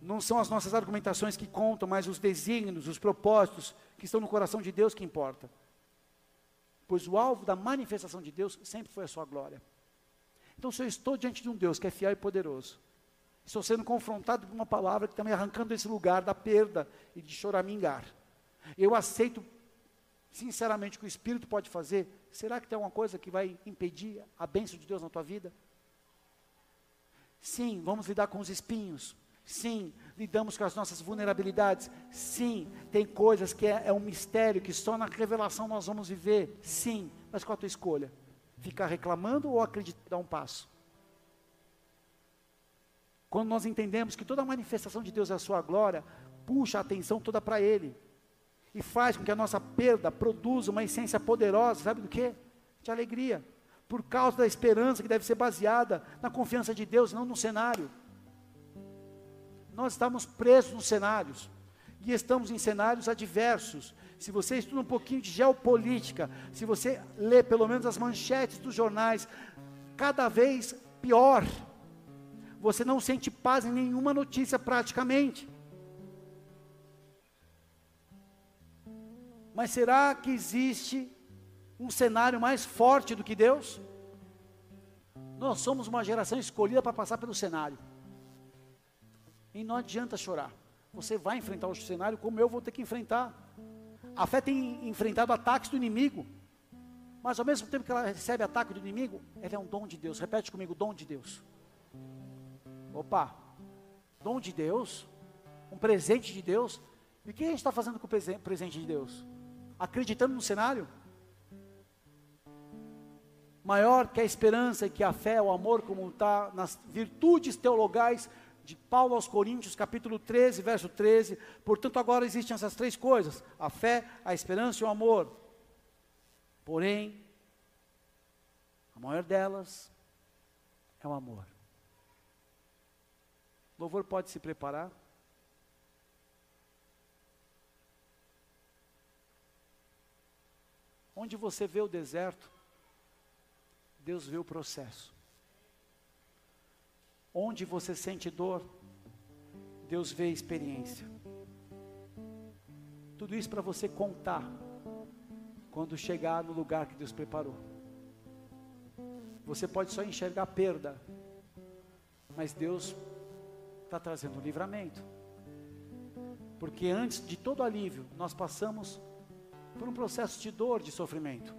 S1: Não são as nossas argumentações que contam, mas os desígnios, os propósitos que estão no coração de Deus que importa. Pois o alvo da manifestação de Deus sempre foi a sua glória. Então, se eu estou diante de um Deus que é fiel e poderoso, estou sendo confrontado com uma palavra que está me arrancando desse lugar da perda e de choramingar, eu aceito sinceramente o que o Espírito pode fazer, será que tem alguma coisa que vai impedir a bênção de Deus na tua vida? Sim, vamos lidar com os espinhos. Sim, lidamos com as nossas vulnerabilidades. Sim, tem coisas que é, é um mistério que só na revelação nós vamos viver. Sim, mas qual a tua escolha? Ficar reclamando ou acreditar dar um passo? Quando nós entendemos que toda manifestação de Deus é a sua glória, puxa a atenção toda para Ele e faz com que a nossa perda produza uma essência poderosa, sabe do que? De alegria, por causa da esperança que deve ser baseada na confiança de Deus, não no cenário. Nós estamos presos nos cenários, e estamos em cenários adversos. Se você estuda um pouquinho de geopolítica, se você lê pelo menos as manchetes dos jornais, cada vez pior. Você não sente paz em nenhuma notícia praticamente. Mas será que existe um cenário mais forte do que Deus? Nós somos uma geração escolhida para passar pelo cenário. E não adianta chorar. Você vai enfrentar o cenário como eu vou ter que enfrentar. A fé tem enfrentado ataques do inimigo. Mas ao mesmo tempo que ela recebe ataque do inimigo, ela é um dom de Deus. Repete comigo, dom de Deus. Opa, dom de Deus, um presente de Deus. E o que a gente está fazendo com o presente de Deus? Acreditando no cenário? Maior que a esperança, que a fé, o amor, como está nas virtudes teologais de Paulo aos Coríntios, capítulo 13, verso 13. Portanto, agora existem essas três coisas: a fé, a esperança e o amor. Porém, a maior delas é o amor. O louvor pode se preparar. Onde você vê o deserto, Deus vê o processo. Onde você sente dor, Deus vê a experiência. Tudo isso para você contar quando chegar no lugar que Deus preparou. Você pode só enxergar perda, mas Deus está trazendo livramento. Porque antes de todo alívio, nós passamos por um processo de dor, de sofrimento.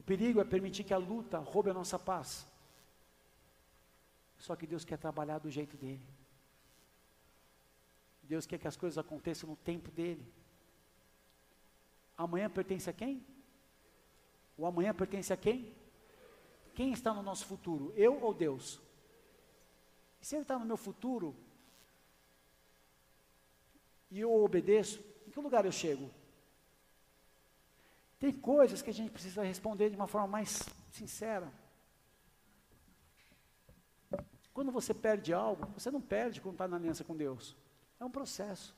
S1: O perigo é permitir que a luta roube a nossa paz. Só que Deus quer trabalhar do jeito dele. Deus quer que as coisas aconteçam no tempo dele. Amanhã pertence a quem? O amanhã pertence a quem? Quem está no nosso futuro? Eu ou Deus? E se Ele está no meu futuro, e eu obedeço, em que lugar eu chego? Tem coisas que a gente precisa responder de uma forma mais sincera. Quando você perde algo, você não perde quando está na aliança com Deus. É um processo.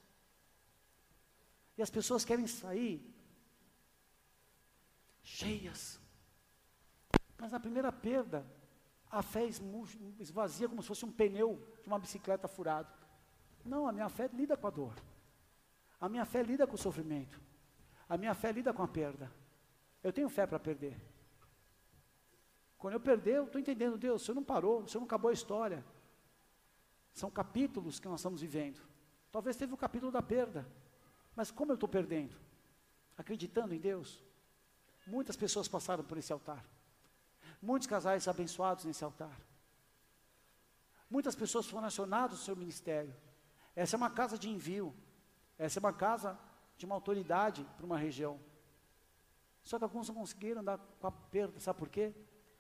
S1: E as pessoas querem sair cheias. Mas na primeira perda, a fé esvazia como se fosse um pneu de uma bicicleta furado. Não, a minha fé lida com a dor. A minha fé lida com o sofrimento. A minha fé lida com a perda. Eu tenho fé para perder. Quando eu perder, eu estou entendendo, Deus, o Senhor não parou, o Senhor não acabou a história. São capítulos que nós estamos vivendo. Talvez teve o capítulo da perda. Mas como eu estou perdendo? Acreditando em Deus. Muitas pessoas passaram por esse altar. Muitos casais abençoados nesse altar. Muitas pessoas foram acionadas no seu ministério. Essa é uma casa de envio. Essa é uma casa de uma autoridade para uma região. Só que alguns não conseguiram andar com a perda, sabe por quê?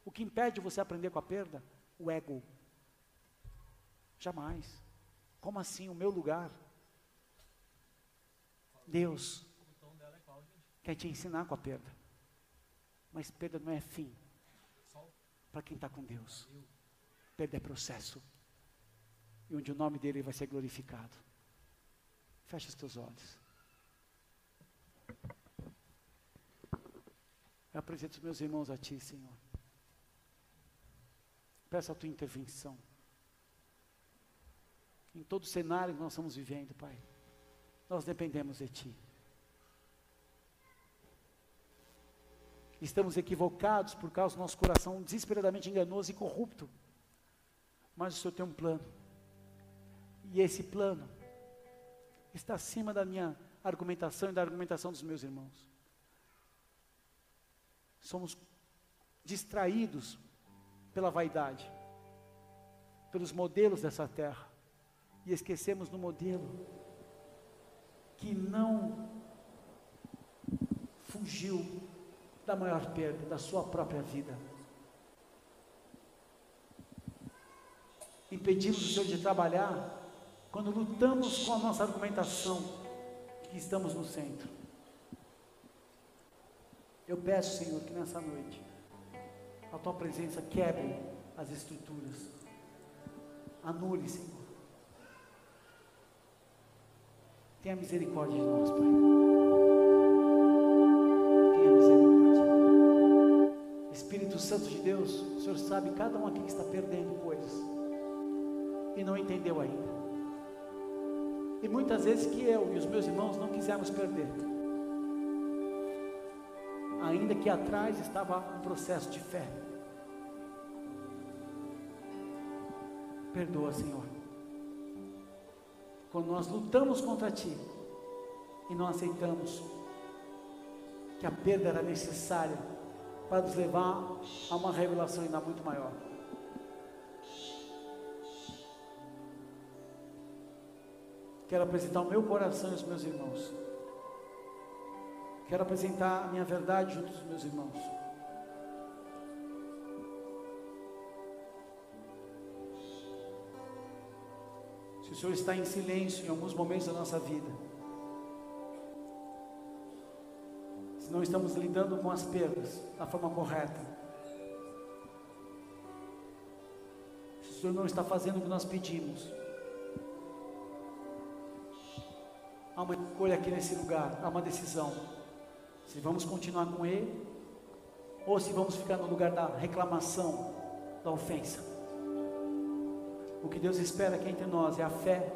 S1: O que impede você aprender com a perda? O ego. Jamais. Como assim? O meu lugar? Deus quer te ensinar com a perda. Mas perda não é fim. Para quem está com Deus. Perda é processo. E onde o nome dele vai ser glorificado. Fecha os teus olhos. Eu apresento os meus irmãos a Ti, Senhor. Peço a Tua intervenção. Em todo o cenário que nós estamos vivendo, Pai. Nós dependemos de Ti. Estamos equivocados por causa do nosso coração desesperadamente enganoso e corrupto. Mas o Senhor tem um plano. E esse plano está acima da minha argumentação e da argumentação dos meus irmãos. Somos distraídos pela vaidade, pelos modelos dessa terra, e esquecemos do modelo que não fugiu da maior perda, da sua própria vida. Impedimos o Senhor de trabalhar quando lutamos com a nossa argumentação que estamos no centro. Eu peço, Senhor, que nessa noite a tua presença quebre as estruturas. Anule, Senhor. Tenha misericórdia de nós, Pai. Tenha misericórdia. Espírito Santo de Deus, o Senhor sabe cada um aqui que está perdendo coisas e não entendeu ainda. E muitas vezes que eu e os meus irmãos não quisemos perder. Ainda que atrás estava um processo de fé. Perdoa, Senhor. Quando nós lutamos contra Ti e não aceitamos que a perda era necessária para nos levar a uma revelação ainda muito maior. Quero apresentar o meu coração e os meus irmãos. Quero apresentar a minha verdade junto dos meus irmãos. Se o Senhor está em silêncio em alguns momentos da nossa vida, se não estamos lidando com as perdas da forma correta, se o Senhor não está fazendo o que nós pedimos, uma escolha aqui nesse lugar, há uma decisão. Se vamos continuar com Ele, ou se vamos ficar no lugar da reclamação, da ofensa. O que Deus espera aqui entre nós é a fé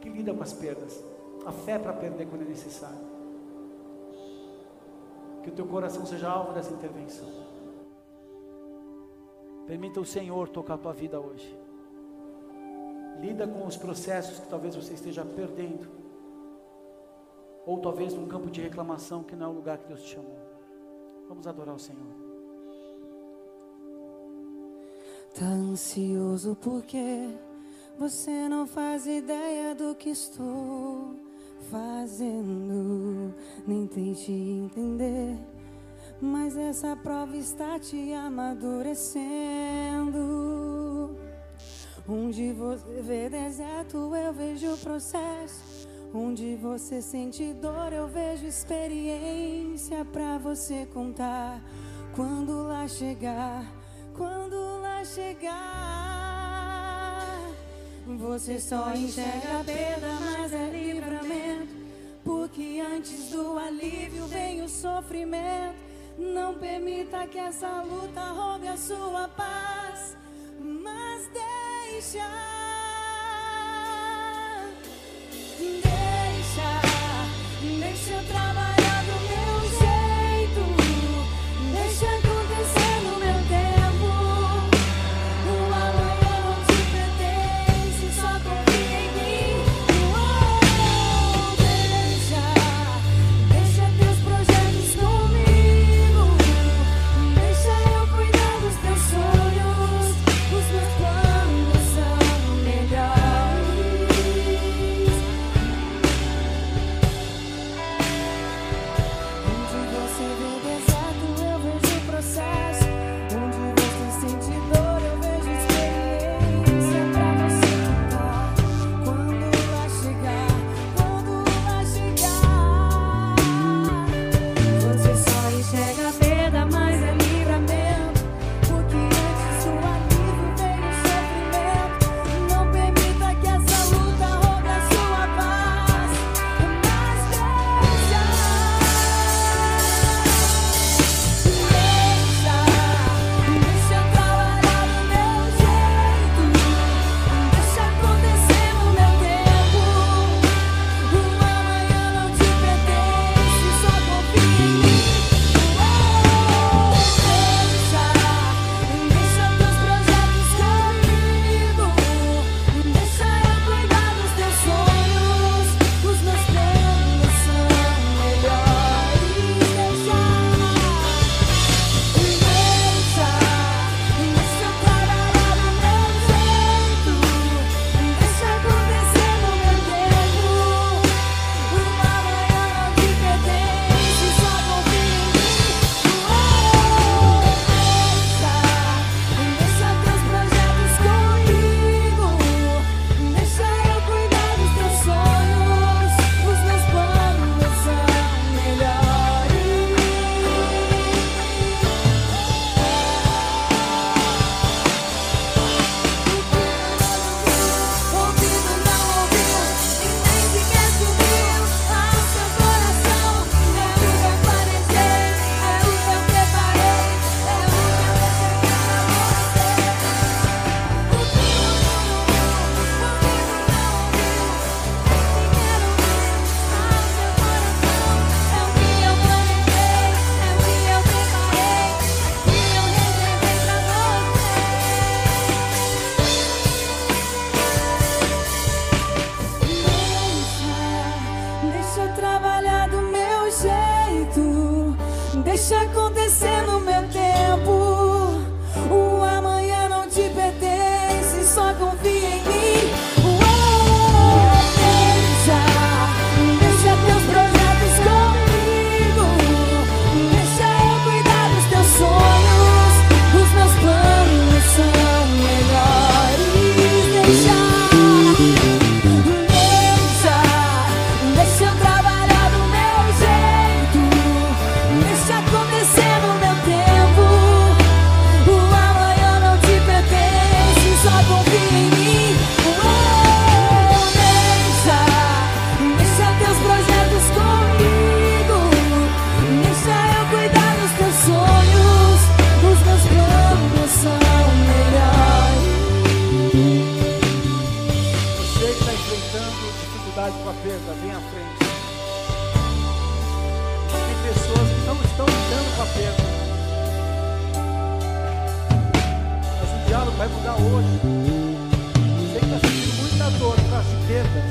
S1: que lida com as perdas, a fé para perder quando é necessário. Que o teu coração seja alvo dessa intervenção. Permita o Senhor tocar a tua vida hoje. Lida com os processos que talvez você esteja perdendo ou talvez num campo de reclamação que não é o lugar que Deus te chamou. Vamos adorar o Senhor.
S2: Tá ansioso porque você não faz ideia do que estou fazendo, nem tente entender. Mas essa prova está te amadurecendo. Onde você vê deserto, eu vejo processo. Onde você sente dor, eu vejo experiência pra você contar. Quando lá chegar, quando lá chegar, você só enxerga perda, mas é livramento. Porque antes do alívio vem o sofrimento. Não permita que essa luta roube a sua paz, mas deixa. Deixa eu trabalhar.
S1: Perdas.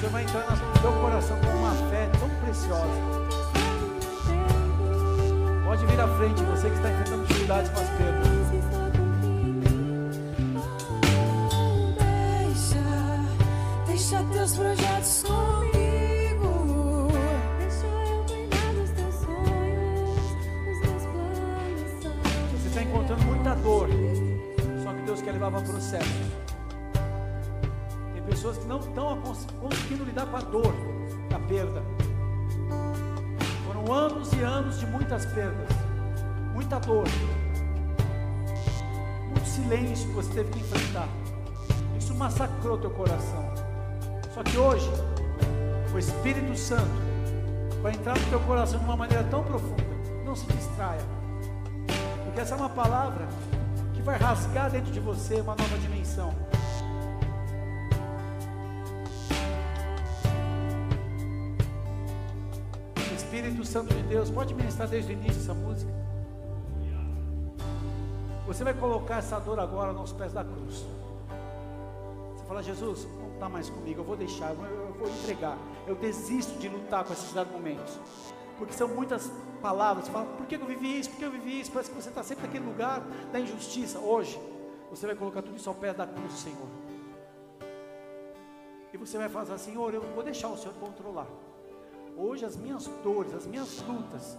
S1: Você vai entrar no seu coração com uma fé tão preciosa. Pode vir à frente, você que está enfrentando dificuldades com as perdas.
S2: Deixa, teus projetos comigo. Deixa eu cuidar dos teus sonhos, meus planos.
S1: Você está encontrando muita dor, só que Deus quer levar para o processo. Pessoas que não estão cons- conseguindo lidar com a dor da perda. Foram anos e anos de muitas perdas, muita dor, muito silêncio que você teve que enfrentar. Isso massacrou teu coração. Só que hoje, o Espírito Santo vai entrar no teu coração de uma maneira tão profunda. Não se distraia. Porque essa é uma palavra que vai rasgar dentro de você uma nova dimensão. Santo de Deus, pode ministrar desde o início essa música. Você vai colocar essa dor agora nos pés da cruz. Você fala, Jesus, não está mais comigo, eu vou deixar, eu vou, entregar. Eu desisto de lutar com esses momentos. Porque são muitas palavras. Você fala, por que eu vivi isso? Por que eu vivi isso? Parece que você está sempre naquele lugar da injustiça. Hoje, você vai colocar tudo isso ao pé da cruz Senhor. E você vai falar, Senhor, eu vou deixar o Senhor controlar. Hoje as minhas dores, as minhas lutas,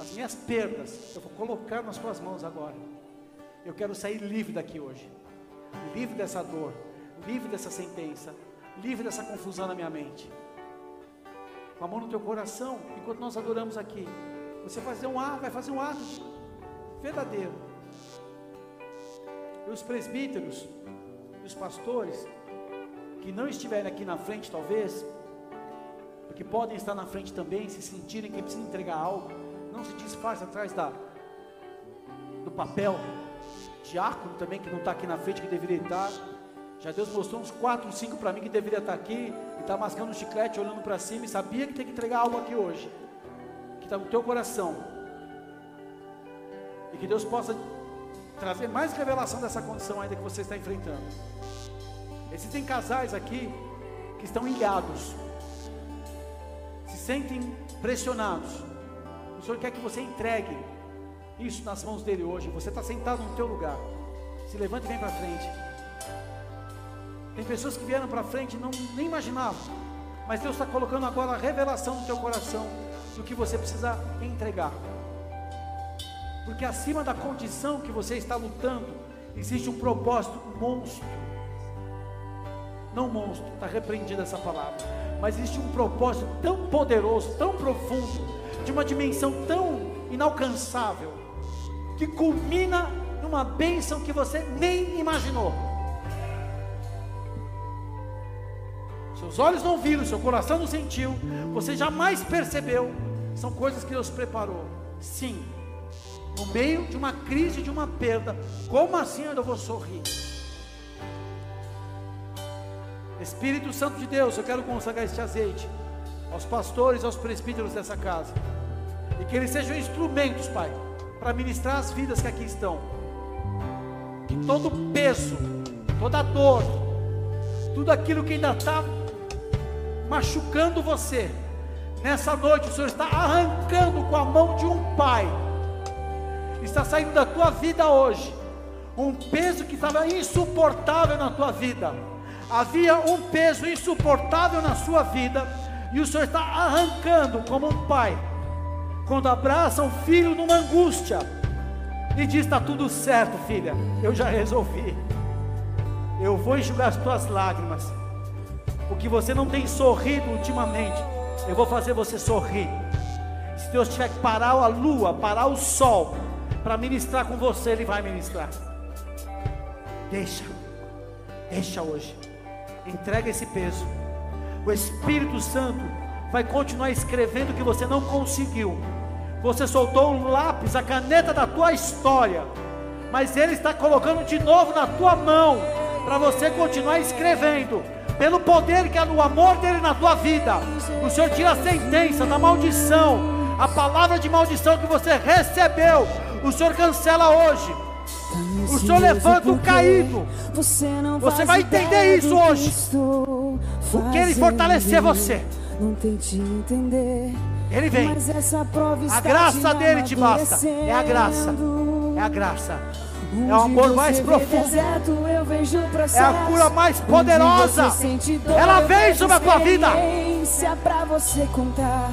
S1: as minhas perdas, eu vou colocar nas tuas mãos agora. Eu quero sair livre daqui hoje. Livre dessa dor, livre dessa sentença, livre dessa confusão na minha mente. Com a mão no teu coração, enquanto nós adoramos aqui, você vai fazer um ato, vai fazer um ato verdadeiro. E os presbíteros, os pastores, que não estiverem aqui na frente, talvez, porque podem estar na frente também, se sentirem que precisam entregar algo, não se disfarce atrás da, do papel. Diácono também, que não está aqui na frente, que deveria estar. Já Deus mostrou uns quatro, cinco para mim que deveria estar aqui, e está mascando um chiclete, olhando para cima, e sabia que tem que entregar algo aqui hoje, que está no teu coração. E que Deus possa trazer mais revelação dessa condição ainda que você está enfrentando. Existem casais aqui que estão ilhados, sentem pressionados. O Senhor quer que você entregue isso nas mãos dele hoje. Você está sentado no teu lugar. Se levante e vem para frente. Tem pessoas que vieram para frente e não nem imaginavam. Mas Deus está colocando agora a revelação no teu coração do que você precisa entregar. Porque acima da condição que você está lutando, existe um propósito monstro. Não monstro, está repreendida essa palavra. Mas existe um propósito tão poderoso, tão profundo, de uma dimensão tão inalcançável, que culmina numa bênção que você nem imaginou. Seus olhos não viram, seu coração não sentiu, você jamais percebeu. São coisas que Deus preparou. Sim, no meio de uma crise, de uma perda, como assim eu vou sorrir? Espírito Santo de Deus, eu quero consagrar este azeite aos pastores, aos presbíteros dessa casa, e que eles sejam instrumentos, Pai, para ministrar as vidas que aqui estão. Que todo peso, toda dor, tudo aquilo que ainda está machucando você, Nessa noite o Senhor está arrancando com a mão de um pai. Está saindo da tua vida hoje um peso que estava insuportável na tua vida. Havia um peso insuportável na sua vida e o Senhor está arrancando como um pai quando abraça um filho numa angústia e diz: Está tudo certo, filha, eu já resolvi. Eu vou enxugar as tuas lágrimas. O que você não tem sorrido ultimamente, eu vou fazer você sorrir. Se Deus tiver que parar a lua, parar o sol, para ministrar com você, Ele vai ministrar. Deixa, deixa hoje, entrega esse peso. O Espírito Santo vai continuar escrevendo o que você não conseguiu. Você soltou um lápis, a caneta da tua história, mas Ele está colocando de novo na tua mão, para você continuar escrevendo pelo poder que é no amor dele na tua vida. O Senhor tira a sentença da maldição, a palavra de maldição que você recebeu. O Senhor cancela hoje. O Senhor levanta o caído. Você vai entender isso hoje. O que ele fortalecer você. Não tente entender. Ele vem. A graça dele te basta. É a graça. É a graça. É o amor mais profundo. É a cura mais poderosa. Ela vem sobre a tua vida.
S2: Para você contar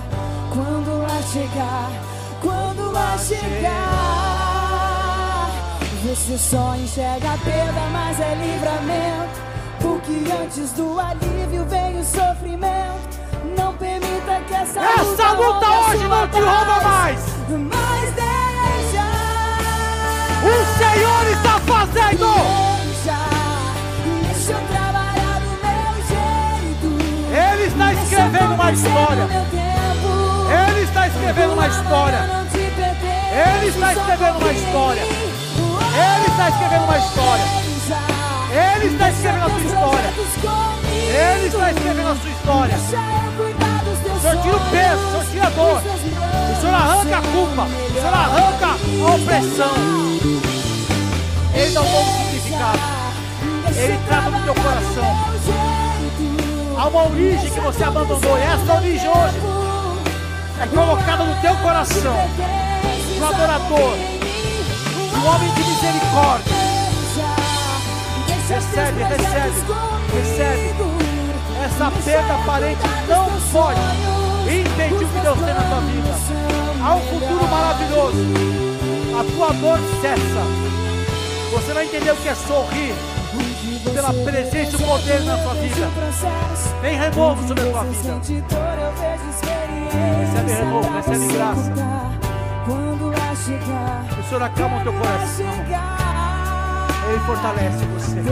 S2: quando lá chegar, quando lá chegar, você só enxerga a perda, mas é livramento. Porque antes do alívio vem o sofrimento. Não permita que essa,
S1: essa luta, luta hoje não te rouba mais.
S2: Mas
S1: o Senhor está fazendo.
S2: Deixa, deixa eu trabalhar do meu jeito.
S1: Ele está escrevendo uma história. Ele está escrevendo uma história. Ele está escrevendo uma história. Ele está escrevendo uma história. Ele está escrevendo a sua história. Ele está escrevendo a sua história. O Senhor tira o peso, o Senhor tira a dor. O Senhor arranca a culpa. O Senhor arranca a opressão. Ele dá um novo significado. Ele trata do teu coração. Há uma origem que você abandonou. E essa origem hoje é colocada no teu coração. Do adorador. Do homem de misericórdia. Recebe, recebe, recebe. Essa perda aparente não pode impedir o que Deus tem na tua vida. Há um futuro maravilhoso. A tua dor cessa. Você vai entender o que é sorrir pela presença e o poder na sua vida. Vem renovo sobre a tua vida. Recebe renovo, recebe graça. O Senhor acalma o teu coração. Ele fortalece você. É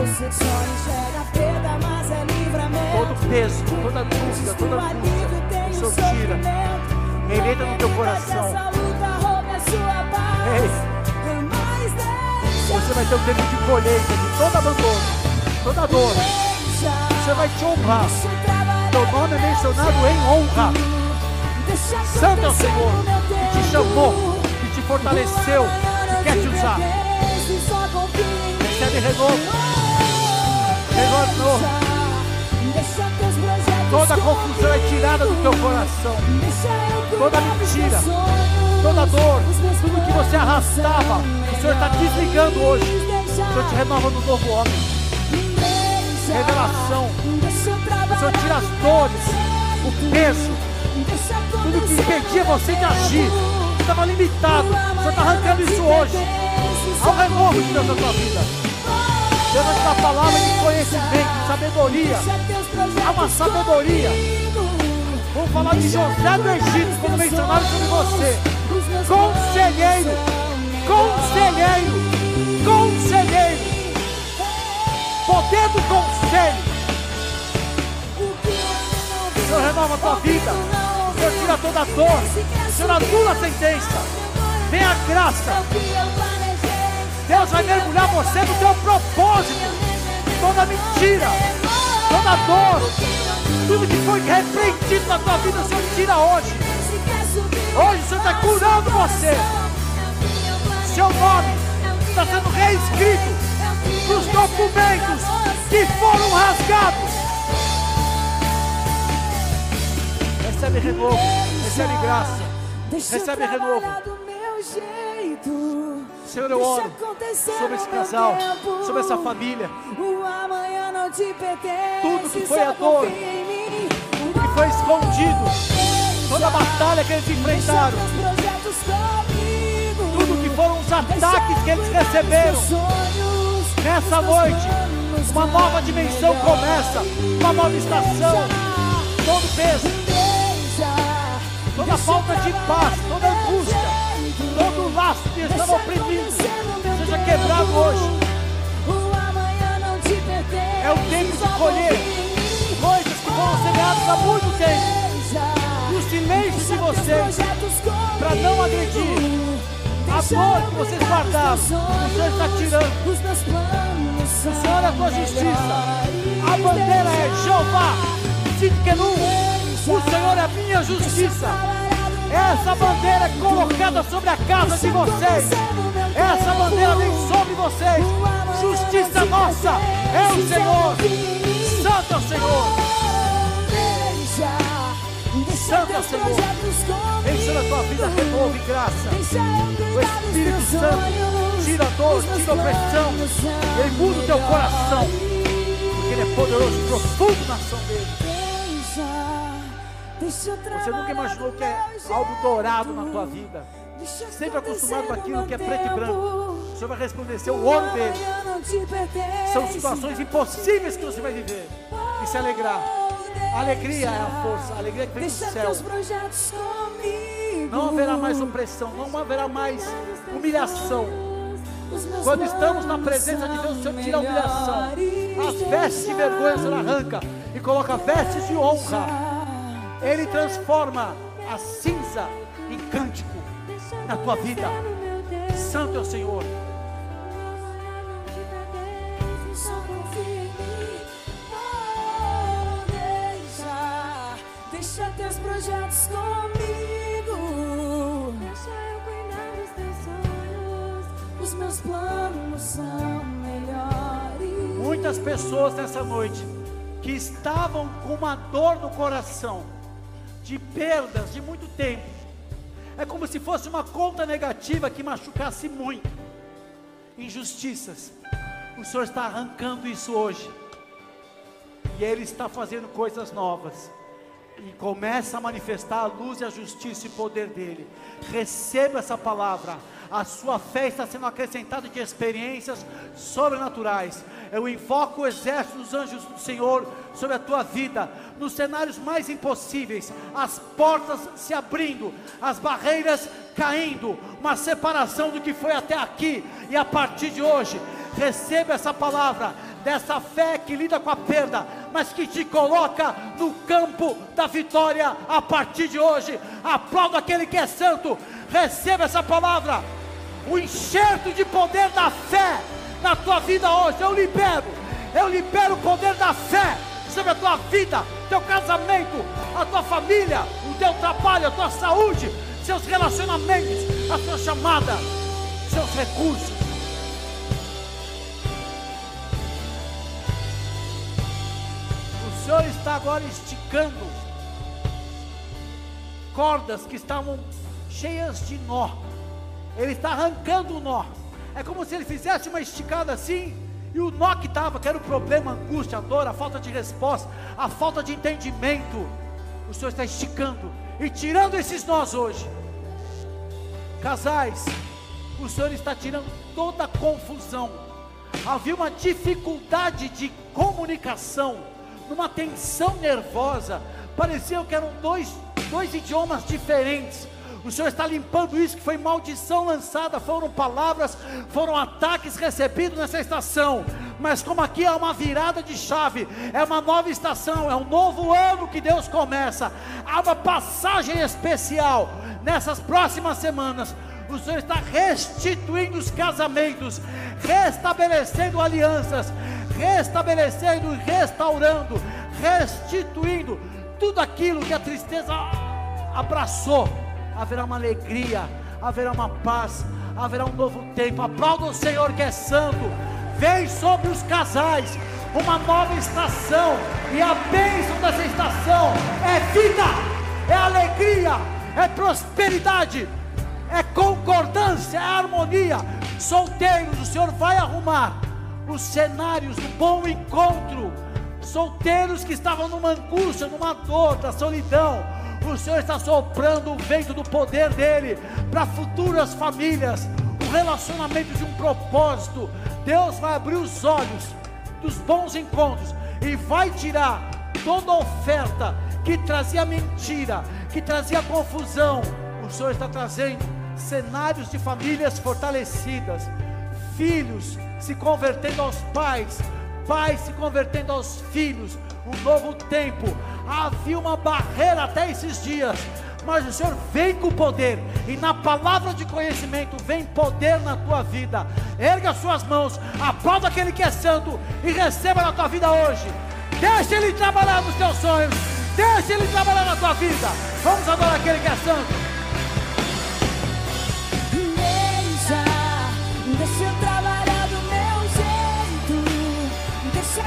S1: Todo peso, toda dúvida, toda dúvida, o Senhor tira. Ele entra no teu coração. Ei. Você vai ter um tempo de colheita de todo abandono, toda dor. Você vai te honrar. Teu nome é mencionado em honra. Santo é o Senhor que te chamou, fortaleceu, que quer te usar. Recebe renovo. Renovo. Toda confusão é tirada do teu coração. Toda mentira, toda dor, tudo que você arrastava Senhor está desligando hoje. O Senhor te renova no novo homem. Revelação. O Senhor tira as dores, o peso, tudo que impedia você de agir, que estava limitado. O Senhor está arrancando isso hoje. Há um renovo de Deus na vida. Deus vai dar palavra de conhecimento, de sabedoria. Há uma sabedoria. Vamos falar de José do Egito, quando mencionaram sobre você. Conselheiro conselheiro, conselheiro, poder do conselho. Senhor renova a tua vida, Senhor tira toda a dor, o Senhor anula a sentença, vem a graça. Deus vai mergulhar você no teu propósito, toda mentira, toda dor, tudo que foi repreendido na tua vida, o Senhor tira hoje. Hoje o Senhor está curando você seu nome está sendo reescrito nos documentos que foram rasgados. Recebe renovo. recebe graça,
S2: Deixa
S1: recebe renovo. Senhor, eu oro sobre esse casal,
S2: tempo.
S1: sobre essa família. Tudo que foi a dor,
S2: mim.
S1: que foi escondido, toda a batalha que eles enfrentaram, tudo que foram os ataques que eles receberam. Nessa noite, uma nova dimensão começa, uma nova estação. Todo peso, toda falta de paz, toda angústia, todo laço que estava
S2: meu
S1: seja quebrado hoje.
S2: O.
S1: É o tempo de colher coisas que foram semeadas há muito tempo. No silêncio de vocês, para não agredir. A dor que vocês
S2: teus
S1: o Senhor está tirando. O Senhor é a tua justiça. A bandeira é Jeová, Sidkenu. O Senhor é minha justiça. Essa bandeira é colocada sobre a casa de vocês. Essa bandeira vem sobre vocês. Justiça nossa é o Senhor. Santo é o Senhor. Santo é o Senhor. Vem sobre a tua vida, renovo e graça. O Espírito Santo tira a dor, tira a opressão. Ele muda o teu coração. Porque Ele é poderoso profundo na ação dele. Você nunca imaginou que é algo dourado na tua vida. Sempre acostumado com aquilo que é preto e branco. O Senhor vai resplandecer o ouro dele. São situações impossíveis que você vai viver e se alegrar. A alegria é a força, a alegria que vem do céu. Não haverá mais opressão, não haverá mais humilhação. Quando estamos na presença de Deus, o Senhor tira a humilhação. As vestes de vergonha o Senhor arranca e coloca vestes de honra. Ele transforma a cinza em cântico na tua vida. Santo é o Senhor.
S2: Deixa teus projetos comigo. Deixa eu cuidar dos teus sonhos. Os meus planos são melhores.
S1: Muitas pessoas nessa noite que estavam com uma dor no coração, de perdas de muito tempo. É como se fosse uma conta negativa que machucasse muito. Injustiças. O Senhor está arrancando isso hoje. E Ele está fazendo coisas novas. E começa a manifestar a luz e a justiça e o poder dele. Receba essa palavra. A sua fé está sendo acrescentada de experiências sobrenaturais. Eu invoco o exército dos anjos do Senhor sobre a tua vida, nos cenários mais impossíveis, as portas se abrindo, as barreiras caindo, uma separação do que foi até aqui, e a partir de hoje, receba essa palavra, dessa fé que lida com a perda, mas que te coloca no campo da vitória. A partir de hoje. Aplauda aquele que é santo, receba essa palavra, o enxerto de poder da fé na tua vida hoje. Eu libero, eu libero o poder da fé sobre a tua vida, teu casamento, a tua família, o teu trabalho, a tua saúde, seus relacionamentos, a tua chamada, seus recursos. O Senhor está agora esticando cordas que estavam cheias de nó. Ele está arrancando o nó. É como se ele fizesse uma esticada assim, e o nó que estava, que era o problema, a angústia, a dor, a falta de resposta, a falta de entendimento. O Senhor está esticando e tirando esses nós hoje. Casais, o Senhor está tirando toda a confusão. Havia uma dificuldade de comunicação, numa tensão nervosa. Parecia que eram dois, dois idiomas diferentes. O Senhor está limpando isso que foi maldição lançada, foram palavras, foram ataques recebidos nessa estação. Mas como aqui é uma virada de chave, é uma nova estação, é um novo ano que Deus começa. Há uma passagem especial nessas próximas semanas. O Senhor está restituindo os casamentos, restabelecendo alianças, restabelecendo e restaurando, restituindo tudo aquilo que a tristeza abraçou haverá uma alegria, haverá uma paz, haverá um novo tempo. Aplauda o Senhor que é santo. Vem sobre os casais uma nova estação, e a bênção dessa estação é vida, é alegria, é prosperidade, é concordância, é harmonia. Solteiros, o Senhor vai arrumar os cenários do bom encontro. Solteiros que estavam numa angústia, numa dor, da solidão. O Senhor está soprando o vento do poder dele para futuras famílias, o relacionamento de um propósito. Deus vai abrir os olhos dos bons encontros e vai tirar toda oferta que trazia mentira, que trazia confusão. O Senhor está trazendo cenários de famílias fortalecidas, filhos se convertendo aos pais, pais se convertendo aos filhos, um novo tempo. Havia uma barreira até esses dias, mas o Senhor vem com poder, e na palavra de conhecimento vem poder na tua vida. Erga suas mãos, aplauda aquele que é santo e receba na tua vida hoje. Deixa ele trabalhar nos teus sonhos, deixa ele trabalhar na tua vida. Vamos adorar aquele que é santo.
S2: Deixa eu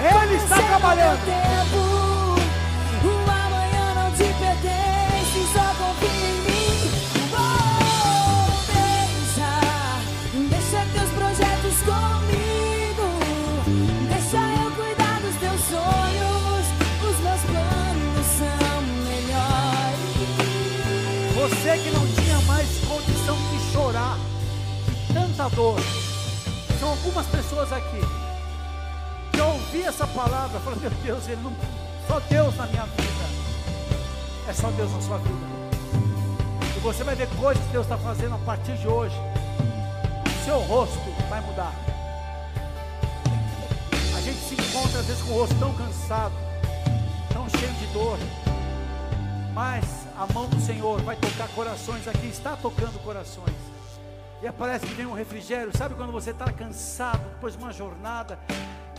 S1: Ele está trabalhando.
S2: Tempo. O amanhã não te pertence, só confia em mim. Oh, deixa, deixa teus projetos comigo. Deixa eu cuidar dos teus sonhos. Os meus planos são melhores.
S1: Você que não tinha mais condição de chorar, de tanta dor. São algumas pessoas aqui ouvi essa palavra, falando, meu Deus, ele não, só Deus na minha vida. É só Deus na sua vida. E você vai ver coisas que Deus está fazendo a partir de hoje. Seu rosto vai mudar. A gente se encontra às vezes com o rosto tão cansado, tão cheio de dor. Mas a mão do Senhor vai tocar corações aqui, está tocando corações. E parece que vem um refrigério. Sabe quando você está cansado depois de uma jornada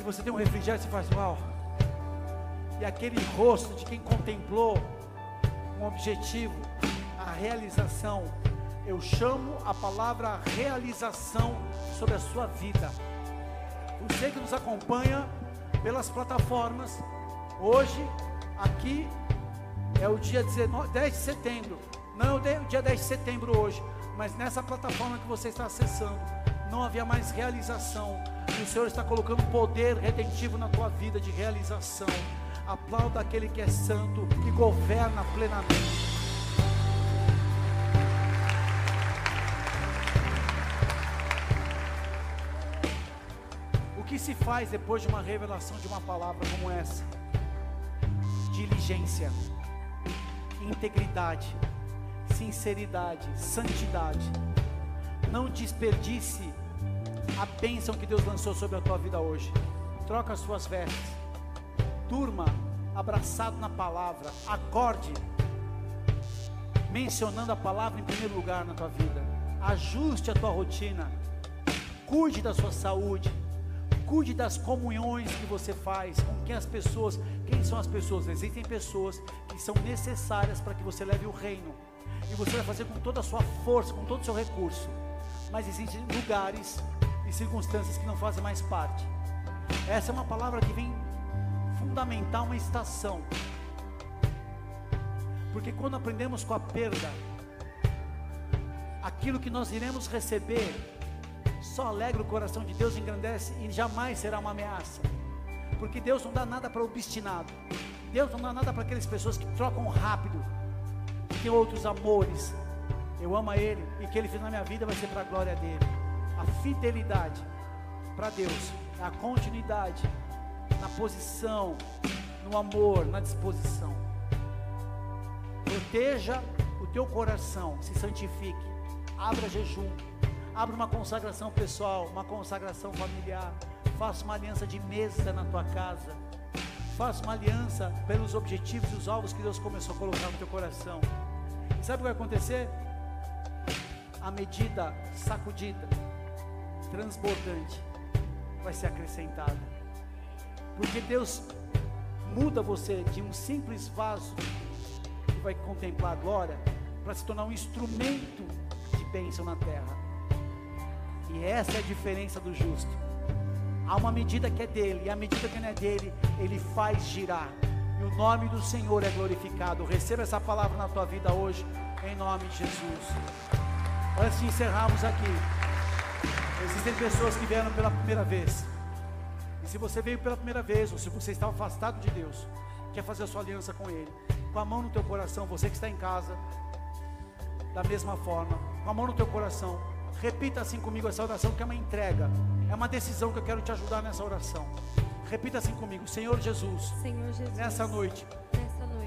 S1: você tem um refrigério, você faz uau. E aquele rosto de quem contemplou um objetivo, a realização. Eu chamo a palavra realização sobre a sua vida. Você que nos acompanha pelas plataformas, hoje, aqui, é o dia 19, 10 de setembro. Não é o dia 10 de setembro hoje, mas nessa plataforma que você está acessando, não havia mais realização. E o Senhor está colocando poder redentivo na tua vida de realização. Aplauda aquele que é santo e governa plenamente. O que se faz depois de uma revelação de uma palavra como essa? Diligência, integridade, sinceridade, santidade. Não desperdice a bênção que Deus lançou sobre a tua vida hoje. Troca as suas vestes. Durma abraçado na palavra. Acorde mencionando a palavra em primeiro lugar na tua vida. Ajuste a tua rotina. Cuide da sua saúde. Cuide das comunhões que você faz com quem as pessoas, quem são as pessoas? Existem pessoas que são necessárias para que você leve o reino. E você vai fazer com toda a sua força, com todo o seu recurso. Mas existem lugares e circunstâncias que não fazem mais parte. Essa é uma palavra que vem fundamentar uma estação. Porque quando aprendemos com a perda, aquilo que nós iremos receber só alegra o coração de Deus, engrandece e jamais será uma ameaça. Porque Deus não dá nada para o obstinado. Deus não dá nada para aquelas pessoas que trocam rápido, que tem outros amores. Eu amo a Ele e o que Ele fez na minha vida vai ser para a glória dele. A fidelidade para Deus é a continuidade na posição, no amor, na disposição. Proteja o teu coração, se santifique, abra jejum, abra uma consagração pessoal, uma consagração familiar, faça uma aliança de mesa na tua casa, faça uma aliança pelos objetivos e os alvos que Deus começou a colocar no teu coração. E sabe o que vai acontecer? A medida sacudida, transbordante, vai ser acrescentada. Porque Deus muda você de um simples vaso que vai contemplar a glória para se tornar um instrumento de bênção na terra. E essa é a diferença do justo. Há uma medida que é dele, e a medida que não é dele, ele faz girar. E o nome do Senhor é glorificado. Receba essa palavra na tua vida hoje, Em nome de Jesus. Antes de encerrarmos aqui, existem pessoas que vieram pela primeira vez. E se você veio pela primeira vez, ou se você está afastado de Deus, quer fazer a sua aliança com Ele, com a mão no teu coração, você que está em casa, da mesma forma, com a mão no teu coração, repita assim comigo essa oração, que é uma entrega, é uma decisão que eu quero te ajudar nessa oração. Repita assim comigo, Senhor Jesus,
S2: Senhor Jesus,
S1: nessa noite,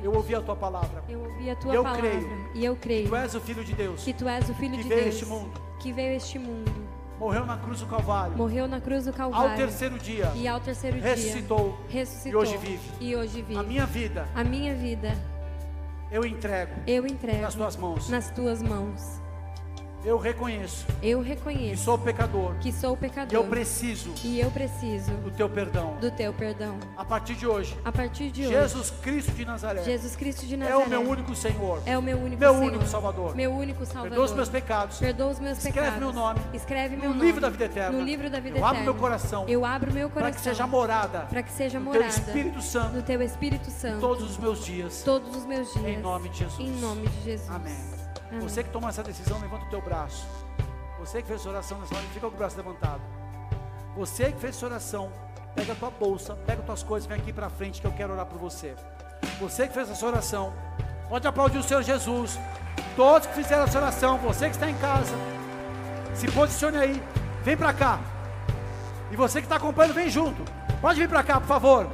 S1: eu ouvi a tua palavra.
S2: eu ouvi a tua
S1: eu
S2: palavra
S1: creio
S2: e eu creio
S1: Tu és o Filho de Deus,
S2: que tu és o Filho
S1: que
S2: de
S1: veio
S2: Deus
S1: este mundo.
S2: que veio este mundo,
S1: morreu na cruz do Calvário,
S2: morreu na cruz do Calvário
S1: ao terceiro dia,
S2: e ao terceiro
S1: ressuscitou,
S2: dia ressuscitou
S1: e hoje vive.
S2: e hoje vive.
S1: a minha vida
S2: A minha vida
S1: eu entrego
S2: eu entrego
S1: nas tuas mãos.
S2: nas tuas mãos.
S1: Eu reconheço
S2: Eu
S1: que
S2: reconheço
S1: sou pecador
S2: que sou pecador
S1: eu preciso
S2: e eu preciso
S1: do teu perdão.
S2: do teu perdão.
S1: A partir de hoje,
S2: A partir de hoje,
S1: Jesus Cristo de Nazaré
S2: Jesus Cristo de
S1: é
S2: Nazaré
S1: o meu único Senhor,
S2: é o meu único
S1: meu
S2: Senhor,
S1: único Salvador.
S2: meu único Salvador.
S1: Perdoa os meus pecados.
S2: Perdoa os meus
S1: Escreve
S2: pecados.
S1: meu nome
S2: Escreve
S1: no
S2: meu nome
S1: livro da vida eterna.
S2: No livro da vida
S1: Eu abro
S2: eterna.
S1: meu coração
S2: Eu abro meu
S1: para
S2: coração
S1: que seja morada
S2: para que seja morada
S1: teu Espírito Santo
S2: do teu Espírito Santo
S1: todos os meus dias.
S2: todos os meus dias.
S1: Em nome de Jesus.
S2: Em nome de Jesus.
S1: Amém.
S2: Amém.
S1: Você que tomou essa decisão, levanta o teu braço. Você que fez essa oração nessa hora, fica com o braço levantado. Você que fez essa oração, pega a tua bolsa, pega as tuas coisas, vem aqui para frente que eu quero orar por você. Você que fez essa oração, pode aplaudir o Senhor Jesus. Todos que fizeram essa oração, você que está em casa, se posicione aí, vem para cá. E você que está acompanhando, vem junto. Pode vir para cá, por favor.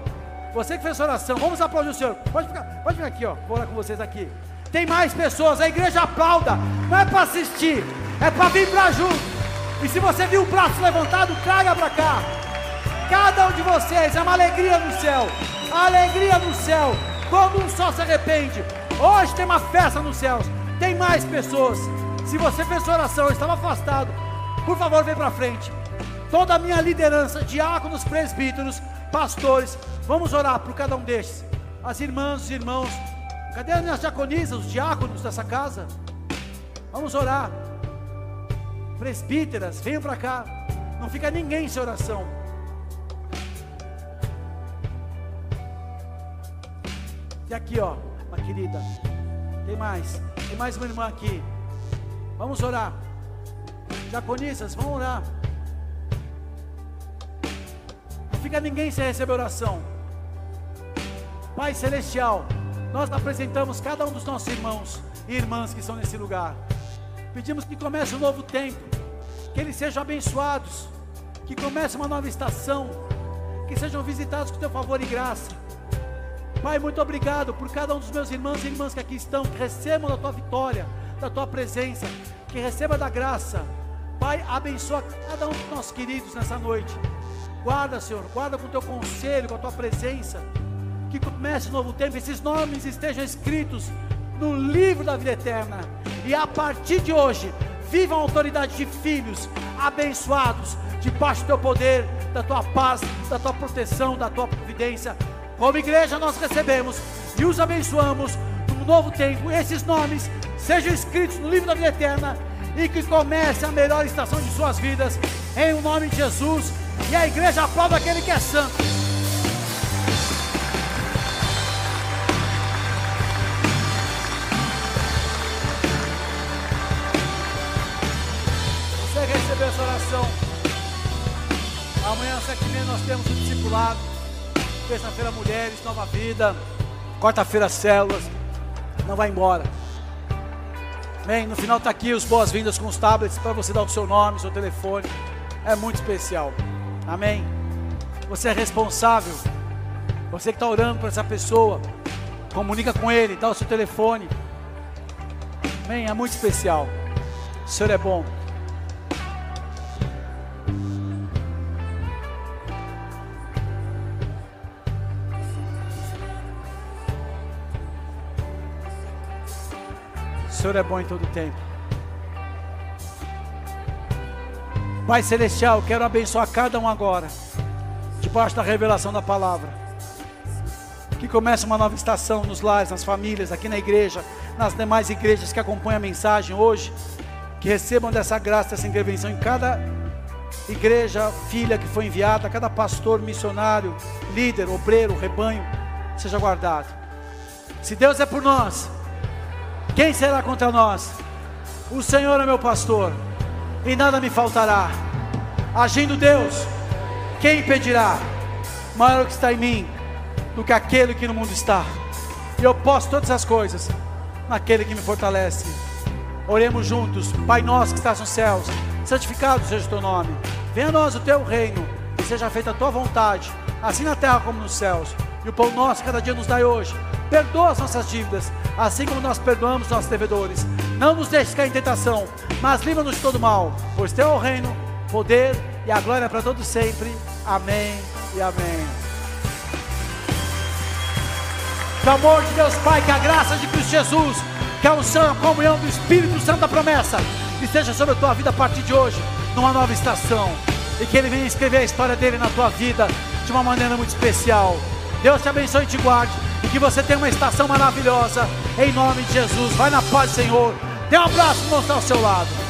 S1: Você que fez essa oração, vamos aplaudir o Senhor. Pode, ficar, pode vir aqui, ó. Vou orar com vocês aqui. Tem mais pessoas, a igreja aplauda. Não é para assistir, é para vir para junto. E se você viu o braço levantado, traga para cá. Cada um de vocês é uma alegria no céu. Alegria no céu. Quando um só se arrepende. Hoje tem uma festa nos céus. Tem mais pessoas. Se você fez sua oração, estava afastado, por favor, vem para frente. Toda a minha liderança, diáconos, presbíteros, pastores, vamos orar por cada um destes. As irmãs, os irmãos. Cadê as diaconisas, os diáconos dessa casa? Vamos orar. Presbíteras, venham para cá. Não fica ninguém sem oração. E aqui, ó, uma querida. Tem mais. Tem mais uma irmã aqui. Vamos orar. Diaconisas, vamos orar. Não fica ninguém sem receber oração. Pai Celestial, nós apresentamos cada um dos nossos irmãos e irmãs que estão nesse lugar. Pedimos que comece um novo tempo, que eles sejam abençoados, que comece uma nova estação, que sejam visitados com teu favor e graça. Pai, muito obrigado por cada um dos meus irmãos e irmãs que aqui estão, que recebam da tua vitória, da tua presença, que receba da graça. Pai, abençoa cada um dos nossos queridos nessa noite. Guarda, Senhor, guarda com o teu conselho, com a tua presença. Que comece um novo tempo, esses nomes estejam escritos no livro da vida eterna. E a partir de hoje, vivam a autoridade de filhos abençoados, debaixo do teu poder, da tua paz, da tua proteção, da tua providência. Como igreja, nós recebemos e os abençoamos num novo tempo. Esses nomes sejam escritos no livro da vida eterna e que comece a melhor estação de suas vidas, em o nome de Jesus. E a igreja aprova aquele que é santo. Oração. Amanhã, às sete e meia, nós temos o discipulado. Terça-feira, mulheres, nova vida. Quarta-feira, células. Não vai embora. Bem, no final está aqui os boas-vindas com os tablets para você dar o seu nome, seu telefone. É muito especial. Amém. Você é responsável. Você que está orando por essa pessoa, comunica com ele, dá o seu telefone. Amém. É muito especial. O Senhor é bom. Senhor é bom em todo tempo. Pai Celestial, quero abençoar cada um agora, debaixo da revelação da palavra. Que comece uma nova estação nos lares, nas famílias, aqui na igreja, nas demais igrejas que acompanham a mensagem hoje. Que recebam dessa graça, dessa intervenção em cada igreja, filha que foi enviada, cada pastor, missionário, líder, obreiro, rebanho, seja guardado. Se Deus é por nós, Quem será contra nós? O Senhor é meu pastor, e nada me faltará. Agindo Deus, quem impedirá? Maior o que está em mim do que aquele que no mundo está. E eu posso todas as coisas naquele que me fortalece. Oremos juntos, Pai nosso que estás nos céus, santificado seja o teu nome. Venha a nós o teu reino, e seja feita a tua vontade, assim na terra como nos céus. E o pão nosso cada dia nos dai hoje. Perdoa as nossas dívidas, assim como nós perdoamos nossos devedores. Não nos deixes cair em tentação, mas livra-nos de todo mal, pois teu é o reino, poder e a glória para todos sempre. Amém e amém. Que amor de Deus Pai, que a graça de Cristo Jesus, que a unção, a comunhão do Espírito Santo da promessa, esteja sobre a tua vida a partir de hoje, numa nova estação. E que Ele venha escrever a história dele na tua vida de uma maneira muito especial. Deus te abençoe e te guarde. E que você tenha uma estação maravilhosa. Em nome de Jesus. Vai na paz, Senhor. Dê um abraço, mostrar ao seu lado.